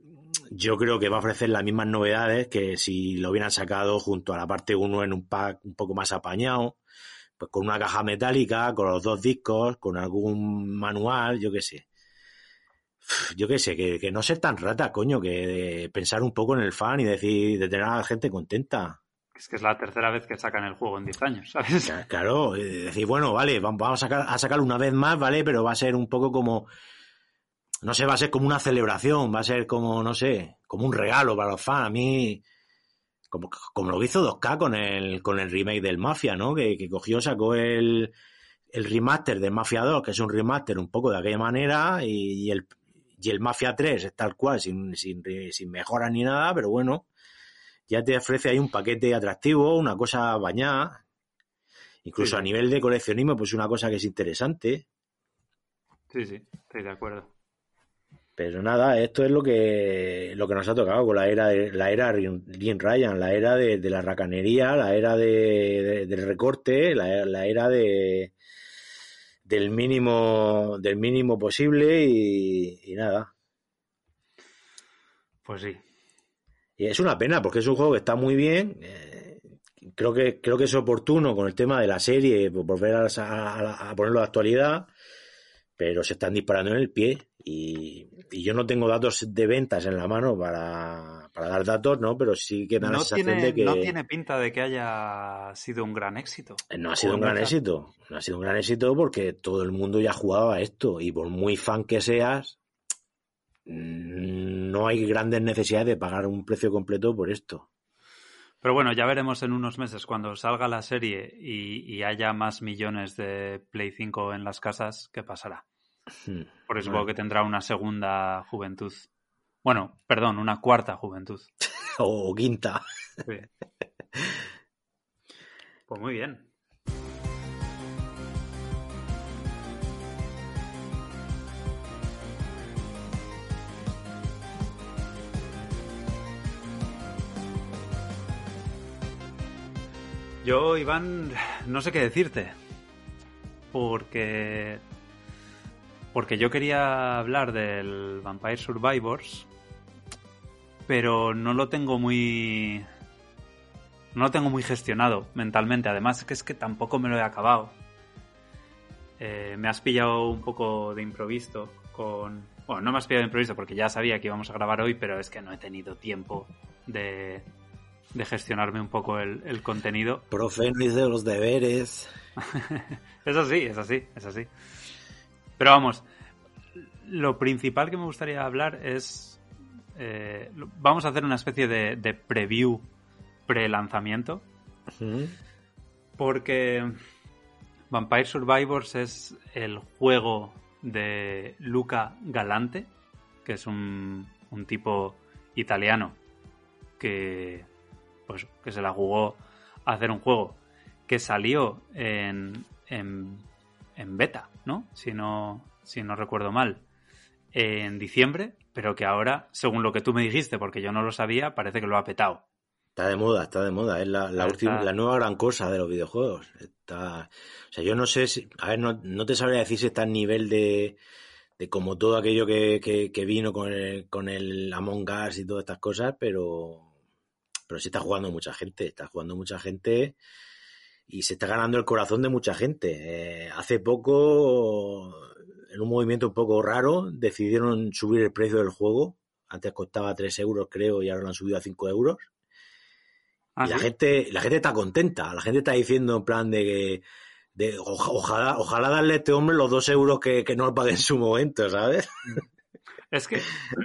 Speaker 2: yo creo que va a ofrecer las mismas novedades que si lo hubieran sacado junto a la parte 1 en un pack un poco más apañado, pues con una caja metálica, con los dos discos, con algún manual, yo qué sé. Yo qué sé, que, que, no ser tan rata, coño, que pensar un poco en el fan y decir, de tener a la gente contenta.
Speaker 1: Es que es la tercera vez que sacan el juego en 10 años, ¿sabes?
Speaker 2: Claro, decir, bueno, vale, vamos a, sacar, a sacarlo una vez más, ¿vale? Pero va a ser un poco como, no sé, va a ser como una celebración, va a ser como, no sé, como un regalo para los fans. A mí, como, como lo hizo 2K con el, con el remake del Mafia, ¿no? Que, cogió, sacó el, el remaster del Mafia 2, que es un remaster un poco de aquella manera, y, y el, y el Mafia 3 es tal cual, sin, sin, sin mejoras ni nada, pero bueno, ya te ofrece ahí un paquete atractivo, una cosa bañada, incluso sí. a nivel de coleccionismo, pues una cosa que es interesante.
Speaker 1: Sí, sí, estoy de acuerdo.
Speaker 2: Pero nada, esto es lo que lo que nos ha tocado con la era de, la era Jim Ryan, la era de, de la racanería, la era de, de, del recorte, la, la era de del mínimo del mínimo posible y, y nada.
Speaker 1: Pues sí,
Speaker 2: y es una pena porque es un juego que está muy bien. Eh, creo que creo que es oportuno con el tema de la serie volver a, a, a, ponerlo de actualidad, pero se están disparando en el pie y, y, yo no tengo datos de ventas en la mano para, para dar datos, ¿no? Pero sí que me da
Speaker 1: no
Speaker 2: la sensación
Speaker 1: tiene,
Speaker 2: de que
Speaker 1: no tiene pinta de que haya sido un gran éxito.
Speaker 2: No ha sido un gran éxito, no ha sido un gran éxito porque todo el mundo ya jugaba a esto y por muy fan que seas no hay grandes necesidades de pagar un precio completo por esto.
Speaker 1: Pero bueno, ya veremos en unos meses cuando salga la serie y, y haya más millones de Play 5 en las casas, ¿qué pasará? Por eso bueno. que tendrá una segunda juventud. Bueno, perdón, una cuarta juventud.
Speaker 2: o quinta.
Speaker 1: Sí. Pues muy bien. Yo, Iván, no sé qué decirte. Porque. Porque yo quería hablar del Vampire Survivors. Pero no lo tengo muy. No lo tengo muy gestionado mentalmente. Además, que, es que tampoco me lo he acabado. Eh, me has pillado un poco de improviso con. Bueno, no me has pillado de improviso porque ya sabía que íbamos a grabar hoy, pero es que no he tenido tiempo de de gestionarme un poco el, el contenido.
Speaker 2: Profe, no hice los deberes.
Speaker 1: es así, es así, es así. Pero vamos, lo principal que me gustaría hablar es. eh, vamos a hacer una especie de, de preview pre-lanzamiento. Porque Vampire Survivors es el juego de Luca Galante, que es un, un tipo italiano que, pues, que se la jugó a hacer un juego que salió en, en, en beta, ¿no? Si, ¿no? si no recuerdo mal, en diciembre, pero que ahora, según lo que tú me dijiste, porque yo no lo sabía, parece que lo ha petado.
Speaker 2: Está de moda, está de moda. Es la, la, última, la nueva gran cosa de los videojuegos. Está, o sea, yo no sé si. A ver, no, no te sabría decir si está al nivel de, de como todo aquello que, que, que vino con el, con el Among Us y todas estas cosas, pero. Pero sí está jugando mucha gente. Está jugando mucha gente y se está ganando el corazón de mucha gente. Eh, hace poco, en un movimiento un poco raro, decidieron subir el precio del juego. Antes costaba 3 euros, creo, y ahora lo han subido a 5 euros.
Speaker 1: Ah,
Speaker 2: Y la gente, la gente está contenta, la gente está diciendo en plan de que de, ojalá, ojalá darle a este hombre los dos euros que, que no lo pague en su momento, ¿sabes?
Speaker 1: Es que,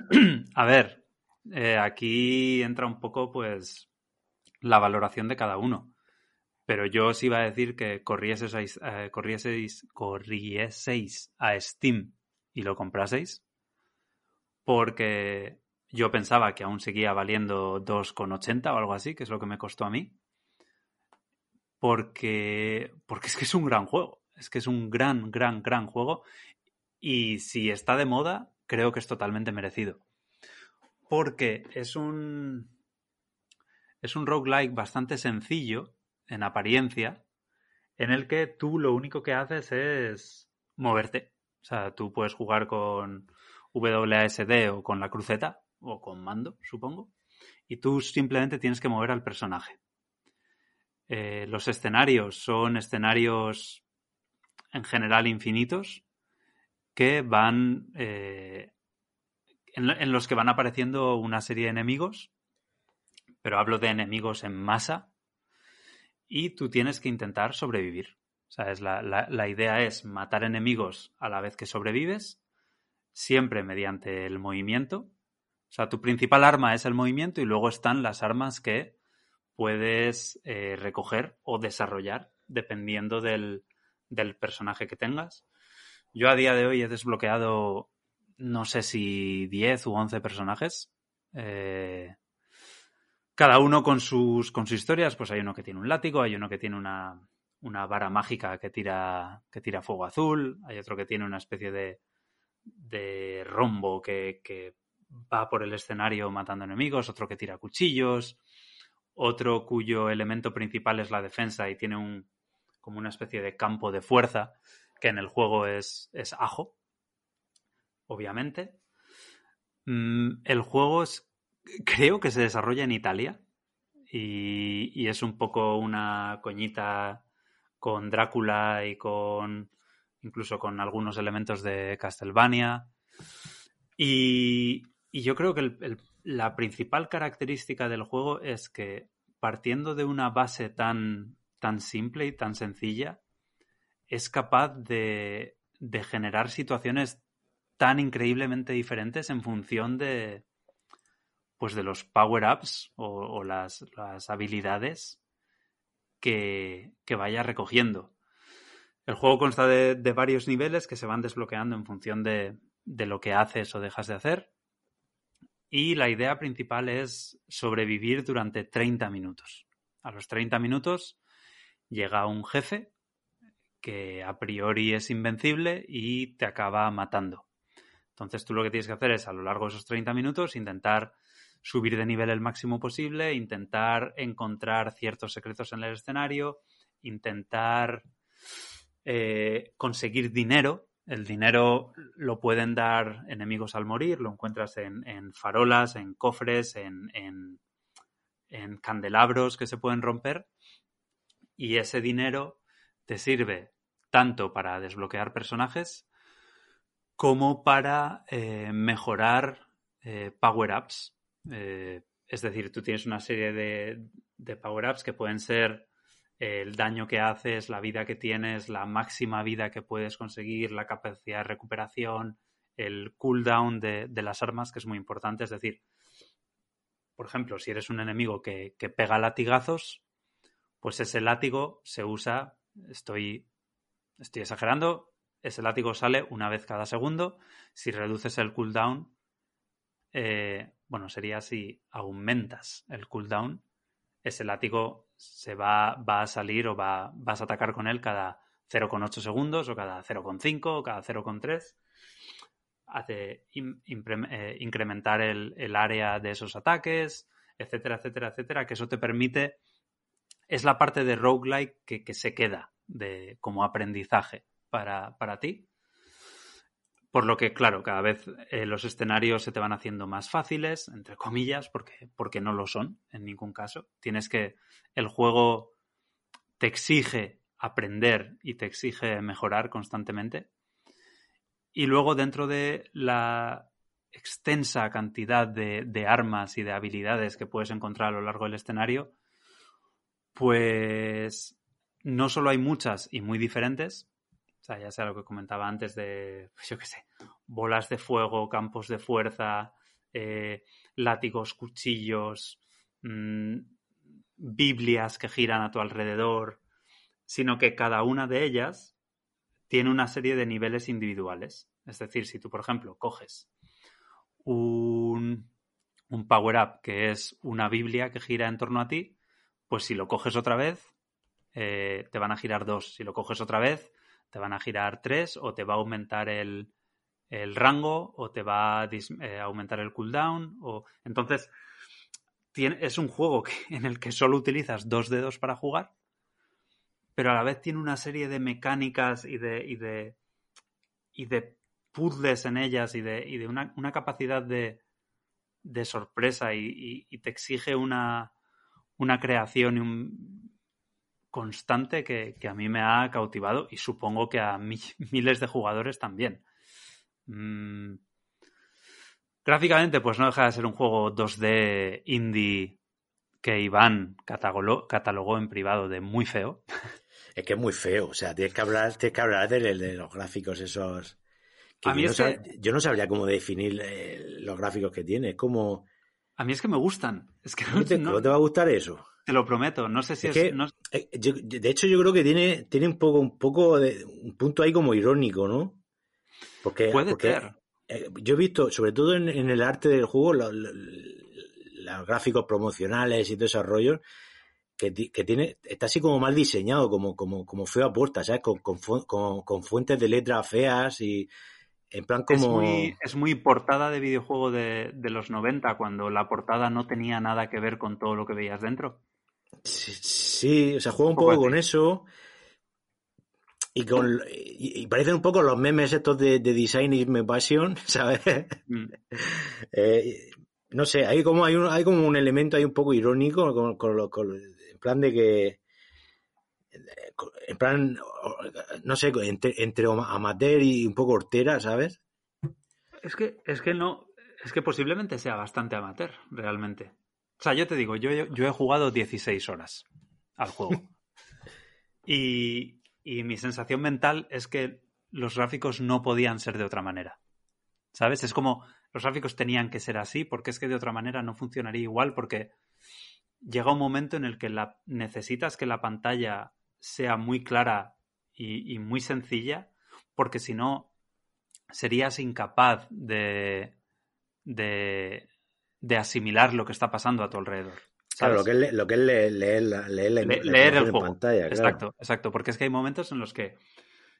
Speaker 1: a ver, eh, aquí entra un poco, pues, la valoración de cada uno. Pero yo os iba a decir que corrieseis, eh, corrieseis, corrieseis a Steam y lo compraseis. Porque yo pensaba que aún seguía valiendo 2,80 o algo así, que es lo que me costó a mí. Porque, porque es que es un gran juego. Es que es un gran, gran, gran juego. Y si está de moda, creo que es totalmente merecido. Porque es un. Es un roguelike bastante sencillo en apariencia, en el que tú lo único que haces es moverte. O sea, tú puedes jugar con WASD o con la cruceta, o con mando, supongo, y tú simplemente tienes que mover al personaje. Eh, los escenarios son escenarios en general infinitos que van eh, en, los que van apareciendo una serie de enemigos, pero hablo de enemigos en masa, y tú tienes que intentar sobrevivir. O sea, es la, la, la idea es matar enemigos a la vez que sobrevives, siempre mediante el movimiento. O sea, tu principal arma es el movimiento y luego están las armas que puedes eh, recoger o desarrollar dependiendo del, del personaje que tengas. Yo a día de hoy he desbloqueado no sé si 10 u 11 personajes. Eh, cada uno con sus, con sus historias. Pues hay uno que tiene un látigo, hay uno que tiene una, una vara mágica que tira, que tira fuego azul, hay otro que tiene una especie de, de rombo que, que va por el escenario matando enemigos, otro que tira cuchillos, otro cuyo elemento principal es la defensa y tiene un como una especie de campo de fuerza que en el juego es, es ajo, obviamente. Mm, el juego es, creo que se desarrolla en Italia y, es un poco una coñita con Drácula y con incluso con algunos elementos de Castlevania. Y, y yo creo que la principal característica del juego es que partiendo de una base tan, tan simple y tan sencilla, es capaz de, de generar situaciones tan increíblemente diferentes en función de pues de los power-ups o, las, habilidades que, que, vaya recogiendo. El juego consta de, varios niveles que se van desbloqueando en función de lo que haces o dejas de hacer. Y la idea principal es sobrevivir durante 30 minutos. A los 30 minutos llega un jefe que a priori es invencible y te acaba matando. Entonces tú lo que tienes que hacer es a lo largo de esos 30 minutos intentar subir de nivel el máximo posible, intentar encontrar ciertos secretos en el escenario, intentar eh, conseguir dinero. El dinero lo pueden dar enemigos al morir, lo encuentras en, en farolas, en cofres, en, en, en candelabros que se pueden romper. Y ese dinero te sirve tanto para desbloquear personajes como para eh, mejorar eh, power-ups. Eh, Es decir, tú tienes una serie de, power-ups que pueden ser el daño que haces, la vida que tienes, la máxima vida que puedes conseguir, la capacidad de recuperación, el cooldown de, de las armas, que es muy importante. Es decir, por ejemplo, si eres un enemigo que, que, pega latigazos, pues ese látigo se usa, estoy, estoy exagerando, ese látigo sale una vez cada segundo. Si reduces el cooldown, eh, bueno, sería si aumentas el cooldown, ese látigo se va, a salir o va, vas a atacar con él cada 0,8 segundos o cada 0,5 o cada 0,3. Hace eh, incrementar el, el, área de esos ataques, etcétera, etcétera, etcétera, que eso te permite, es la parte de roguelike que, que se queda de, como aprendizaje para, para ti. Por lo que, claro, cada vez eh, los escenarios se te van haciendo más fáciles, entre comillas, porque, porque no lo son en ningún caso. Tienes que. El juego te exige aprender y te exige mejorar constantemente. Y luego, dentro de la extensa cantidad de, de armas y de habilidades que puedes encontrar a lo largo del escenario, pues no solo hay muchas y muy diferentes, o sea, ya sea lo que comentaba antes de, pues yo qué sé, bolas de fuego, campos de fuerza, eh, látigos, cuchillos, mmm, Biblias que giran a tu alrededor, sino que cada una de ellas tiene una serie de niveles individuales. Es decir, si tú, por ejemplo, coges un, un power-up que es una Biblia que gira en torno a ti, pues si lo coges otra vez, eh, te van a girar dos. Si lo coges otra vez, te van a girar tres o te va a aumentar el, el rango o te va a eh, aumentar el cooldown. O... Entonces, es un juego en el que solo utilizas dos dedos para jugar, pero a la vez tiene una serie de mecánicas y de, y de, y de puzzles en ellas y de, y de una, una, capacidad de, de sorpresa y, y, y, te exige una, una creación y un, constante que, que, a mí me ha cautivado y supongo que a mi, miles de jugadores también. Mm. Gráficamente, pues no deja de ser un juego 2D indie que Iván catalogó, catalogó en privado de muy feo.
Speaker 2: Es que es muy feo, o sea, tienes que hablar, tienes que hablar de, de los gráficos esos. Que
Speaker 1: a mí
Speaker 2: yo,
Speaker 1: es
Speaker 2: no
Speaker 1: que...
Speaker 2: sab... yo, no sabría cómo definir eh, los gráficos que tiene. Es como.
Speaker 1: A mí es que me gustan. Es que no,
Speaker 2: ¿No te,
Speaker 1: no...
Speaker 2: ¿no te va a gustar eso?
Speaker 1: Te lo prometo, no sé si
Speaker 2: es,
Speaker 1: es.
Speaker 2: que,
Speaker 1: no...
Speaker 2: eh, yo, de hecho, yo creo que tiene, tiene un poco, un poco de un punto ahí como irónico, ¿no? Porque,
Speaker 1: Puede
Speaker 2: porque
Speaker 1: ser.
Speaker 2: eh, yo he visto, sobre todo en, en el arte del juego, los, los, los, gráficos promocionales y rollos, que, que, tiene, está así como mal diseñado, como, como, como feo a puerta, ¿sabes? Con, con, con, con fuentes de letras feas y, en plan como...
Speaker 1: Es muy, es muy portada de videojuego de, de, los 90, cuando la portada no tenía nada que ver con todo lo que veías dentro.
Speaker 2: Sí, o sea, juega un poco con eso. Y, con, y, y, parecen un poco los memes estos de, de Design is my passion, ¿sabes? Mm. eh, no sé, hay como, hay, un, hay como un elemento ahí un poco irónico con, con, con, en plan de que en plan, no sé, entre, entre amateur y un poco hortera, ¿sabes?
Speaker 1: Es que, es que no, es que posiblemente sea bastante amateur, realmente. O sea, yo te digo, yo, yo he jugado 16 horas al juego. y, y mi sensación mental es que los gráficos no podían ser de otra manera. ¿Sabes? Es como los gráficos tenían que ser así porque es que de otra manera no funcionaría igual porque llega un momento en el que la, necesitas que la pantalla sea muy clara y, y muy sencilla, porque si no serías incapaz de, de, de, asimilar lo que está pasando a tu alrededor.
Speaker 2: ¿sabes? Claro, lo que es, lo que es leer, leer, la, leer, la,
Speaker 1: Le, leer el juego.
Speaker 2: pantalla.
Speaker 1: Exacto,
Speaker 2: claro.
Speaker 1: exacto, porque es que hay momentos en los que,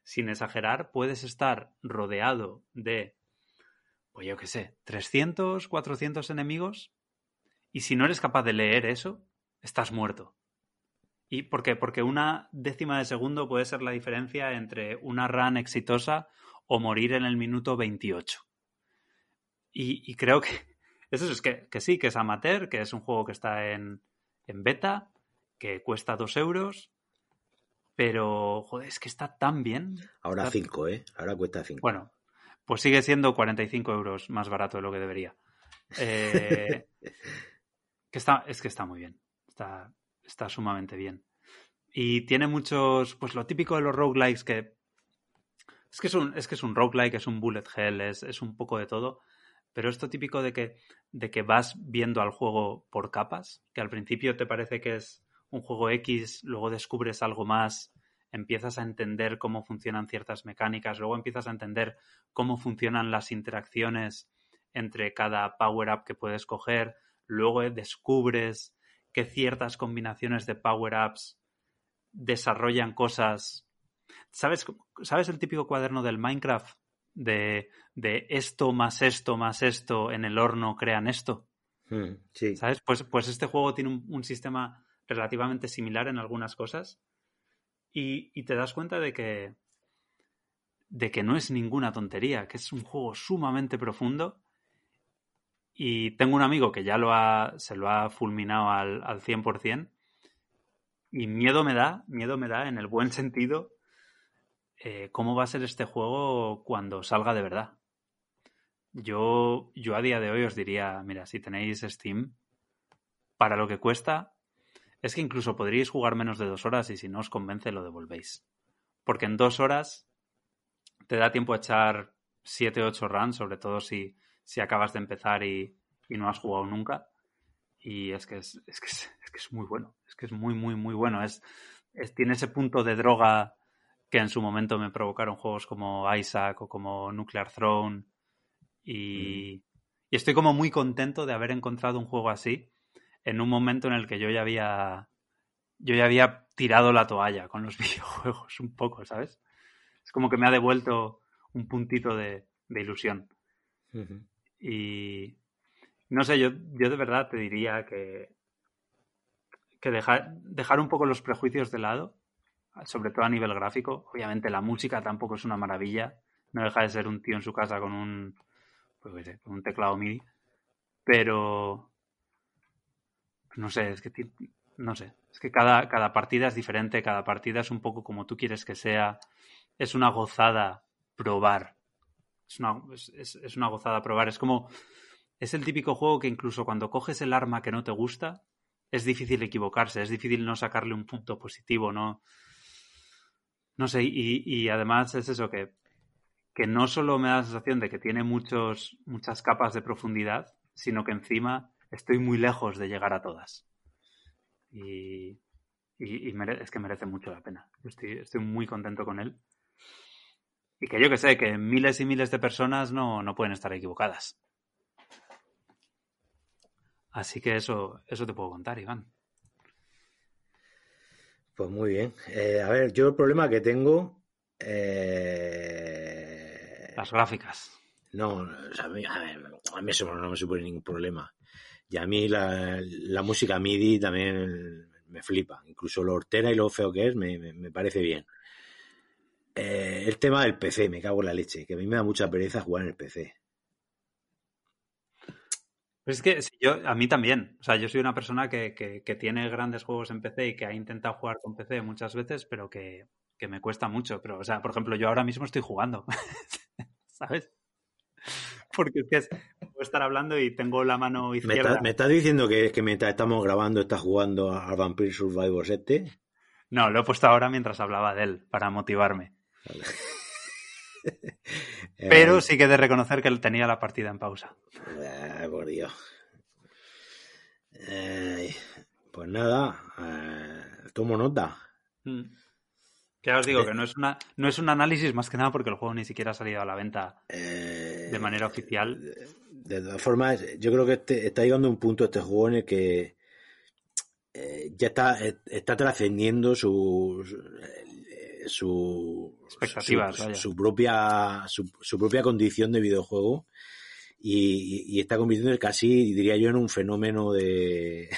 Speaker 1: sin exagerar, puedes estar rodeado de, pues yo qué sé, 300, 400 enemigos, y si no eres capaz de leer eso, estás muerto. ¿Y por qué? Porque una décima de segundo puede ser la diferencia entre una run exitosa o morir en el minuto 28. Y, y creo que eso es que, que, sí, que es amateur, que es un juego que está en, en beta, que cuesta dos euros, pero joder, es que está tan bien.
Speaker 2: Ahora 5, ¿eh? Ahora cuesta 5.
Speaker 1: Bueno, pues sigue siendo 45 euros más barato de lo que debería. Eh, Que está, es que está muy bien. Está, está sumamente bien. Y tiene muchos, pues lo típico de los roguelikes que... Es que es un, es que es un roguelike, es un bullet hell, es, es un poco de todo. Pero esto típico de que, de que vas viendo al juego por capas, que al principio te parece que es un juego X, luego descubres algo más, empiezas a entender cómo funcionan ciertas mecánicas, luego empiezas a entender cómo funcionan las interacciones entre cada power-up que puedes coger, luego descubres que ciertas combinaciones de power-ups desarrollan cosas. ¿Sabes, ¿Sabes el típico cuaderno del Minecraft? De, de esto más esto más esto en el horno crean esto.
Speaker 2: Mm, sí.
Speaker 1: ¿Sabes? Pues, pues este juego tiene un, un sistema relativamente similar en algunas cosas y, y, te das cuenta de que de que no es ninguna tontería, que es un juego sumamente profundo y tengo un amigo que ya lo ha, se lo ha fulminado al, al 100% y miedo me da, miedo me da en el buen sentido eh, cómo va a ser este juego cuando salga de verdad. Yo, yo a día de hoy os diría, mira, si tenéis Steam, para lo que cuesta, es que incluso podríais jugar menos de dos horas y si no os convence lo devolvéis. Porque en dos horas te da tiempo a echar siete ocho runs, sobre todo si, si acabas de empezar y, y, no has jugado nunca. Y es que es, es, que es, es, que es muy bueno, es que es muy, muy, muy bueno. Es, es, tiene ese punto de droga que en su momento me provocaron juegos como Isaac o como Nuclear Throne. Y, mm. y estoy como muy contento de haber encontrado un juego así en un momento en el que yo ya había yo ya había tirado la toalla con los videojuegos un poco, ¿sabes? Es como que me ha devuelto un puntito de, de ilusión. Uh -huh. Y no sé, yo, yo de verdad te diría que, que dejar, dejar un poco los prejuicios de lado, sobre todo a nivel gráfico. Obviamente la música tampoco es una maravilla, no deja de ser un tío en su casa con un, pues, con un teclado MIDI, pero no sé, es que no sé, es que cada, cada partida es diferente, cada partida es un poco como tú quieres que sea. Es una gozada probar. Es una, es, es una gozada probar. Es como. Es el típico juego que incluso cuando coges el arma que no te gusta, es difícil equivocarse, es difícil no sacarle un punto positivo, ¿no? No sé, y, y además es eso que, que no solo me da la sensación de que tiene muchos, muchas capas de profundidad, sino que encima estoy muy lejos de llegar a todas. Y, y, es que merece mucho la pena. Estoy, estoy, muy contento con él. Y que yo que sé, que miles y miles de personas no, no pueden estar equivocadas. Así que eso, eso te puedo contar, Iván.
Speaker 2: Pues muy bien. Eh, a ver, yo el problema que tengo. Eh...
Speaker 1: Las gráficas.
Speaker 2: No, o sea, a, mí, a, mí, eso no me supone ningún problema. Y a mí la, la, música MIDI también me flipa. Incluso lo hortera y lo feo que es me, me, me parece bien. Eh, el tema del PC, me cago en la leche, que a mí me da mucha pereza jugar en el PC.
Speaker 1: Pues es que yo, a mí también. O sea, yo soy una persona que, que, que, tiene grandes juegos en PC y que ha intentado jugar con PC muchas veces, pero que, que me cuesta mucho. Pero, o sea, por ejemplo, yo ahora mismo estoy jugando. ¿Sabes? Porque es que es, puedo estar hablando y tengo la mano izquierda.
Speaker 2: ¿Me, estás diciendo que, que mientras estamos grabando estás jugando al Vampire Survivors este?
Speaker 1: No, lo he puesto ahora mientras hablaba de él, para motivarme. Vale. Pero sí que he de reconocer que él tenía la partida en pausa.
Speaker 2: Ay, por Dios. Ay, pues nada, eh, tomo nota.
Speaker 1: Mm. Ya os digo que no es, una, no es un análisis más que nada porque el juego ni siquiera ha salido a la venta
Speaker 2: eh,
Speaker 1: de manera oficial.
Speaker 2: De, de todas formas, yo creo que este, está llegando a un punto este juego en el que eh, ya está, está trascendiendo su, su,
Speaker 1: expectativas,
Speaker 2: su, su, propia su, su, propia condición de videojuego y, y, está convirtiendo casi diría yo en un fenómeno de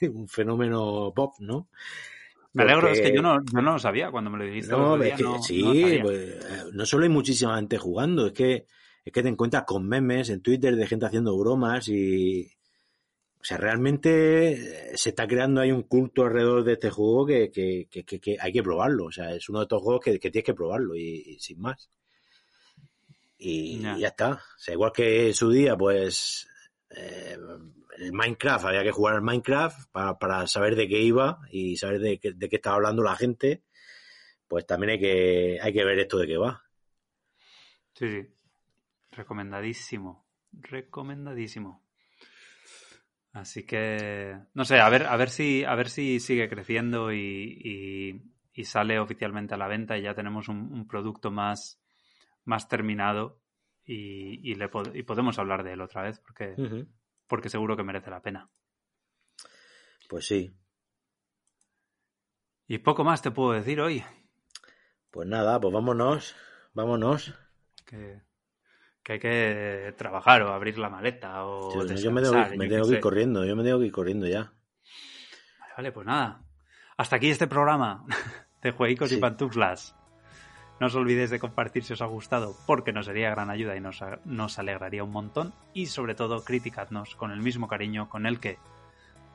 Speaker 2: un fenómeno pop no
Speaker 1: me alegro, Porque... es que yo no, yo no lo sabía. Cuando me lo dijiste.
Speaker 2: No,
Speaker 1: día,
Speaker 2: es que,
Speaker 1: no
Speaker 2: sí,
Speaker 1: no,
Speaker 2: pues, no solo hay muchísima gente jugando, es que, es que te encuentras con memes en Twitter de gente haciendo bromas y, o sea, realmente se está creando ahí un culto alrededor de este juego que, que, que, que hay que probarlo. O sea, es uno de estos juegos que, tienes que probarlo y, y sin más. Y, ya está. O sea, igual que en su día, pues, eh, el Minecraft, había que jugar al Minecraft para, para saber de qué iba y saber de qué, de qué estaba hablando la gente, pues también hay que, hay que ver esto de qué va.
Speaker 1: Sí, sí. Recomendadísimo. Recomendadísimo. Así que, no sé, a ver, a ver si, a ver si sigue creciendo y, y, y sale oficialmente a la venta y ya tenemos un, un producto más, más terminado y, y, le, y podemos hablar de él otra vez porque, uh -huh. porque seguro que merece la pena.
Speaker 2: Pues sí.
Speaker 1: Y poco más te puedo decir hoy.
Speaker 2: Pues nada, pues vámonos, vámonos.
Speaker 1: Que, que hay que trabajar o abrir la maleta o
Speaker 2: sí, yo me tengo, me tengo que ir corriendo, yo me tengo que ir corriendo ya.
Speaker 1: Vale, vale, pues nada. Hasta aquí este programa de Jueguicos sí. y Pantuflas. No os olvidéis de compartir si os ha gustado, porque nos sería gran ayuda y nos, nos alegraría un montón. Y sobre todo, criticadnos con el mismo cariño con el que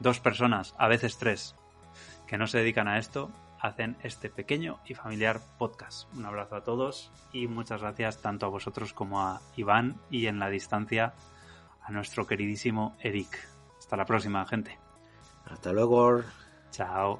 Speaker 1: dos personas, a veces tres, que no se dedican a esto, hacen este pequeño y familiar podcast. Un abrazo a todos y muchas gracias tanto a vosotros como a Iván y en la distancia a nuestro queridísimo Eric. Hasta la próxima, gente.
Speaker 2: Hasta luego.
Speaker 1: Chao.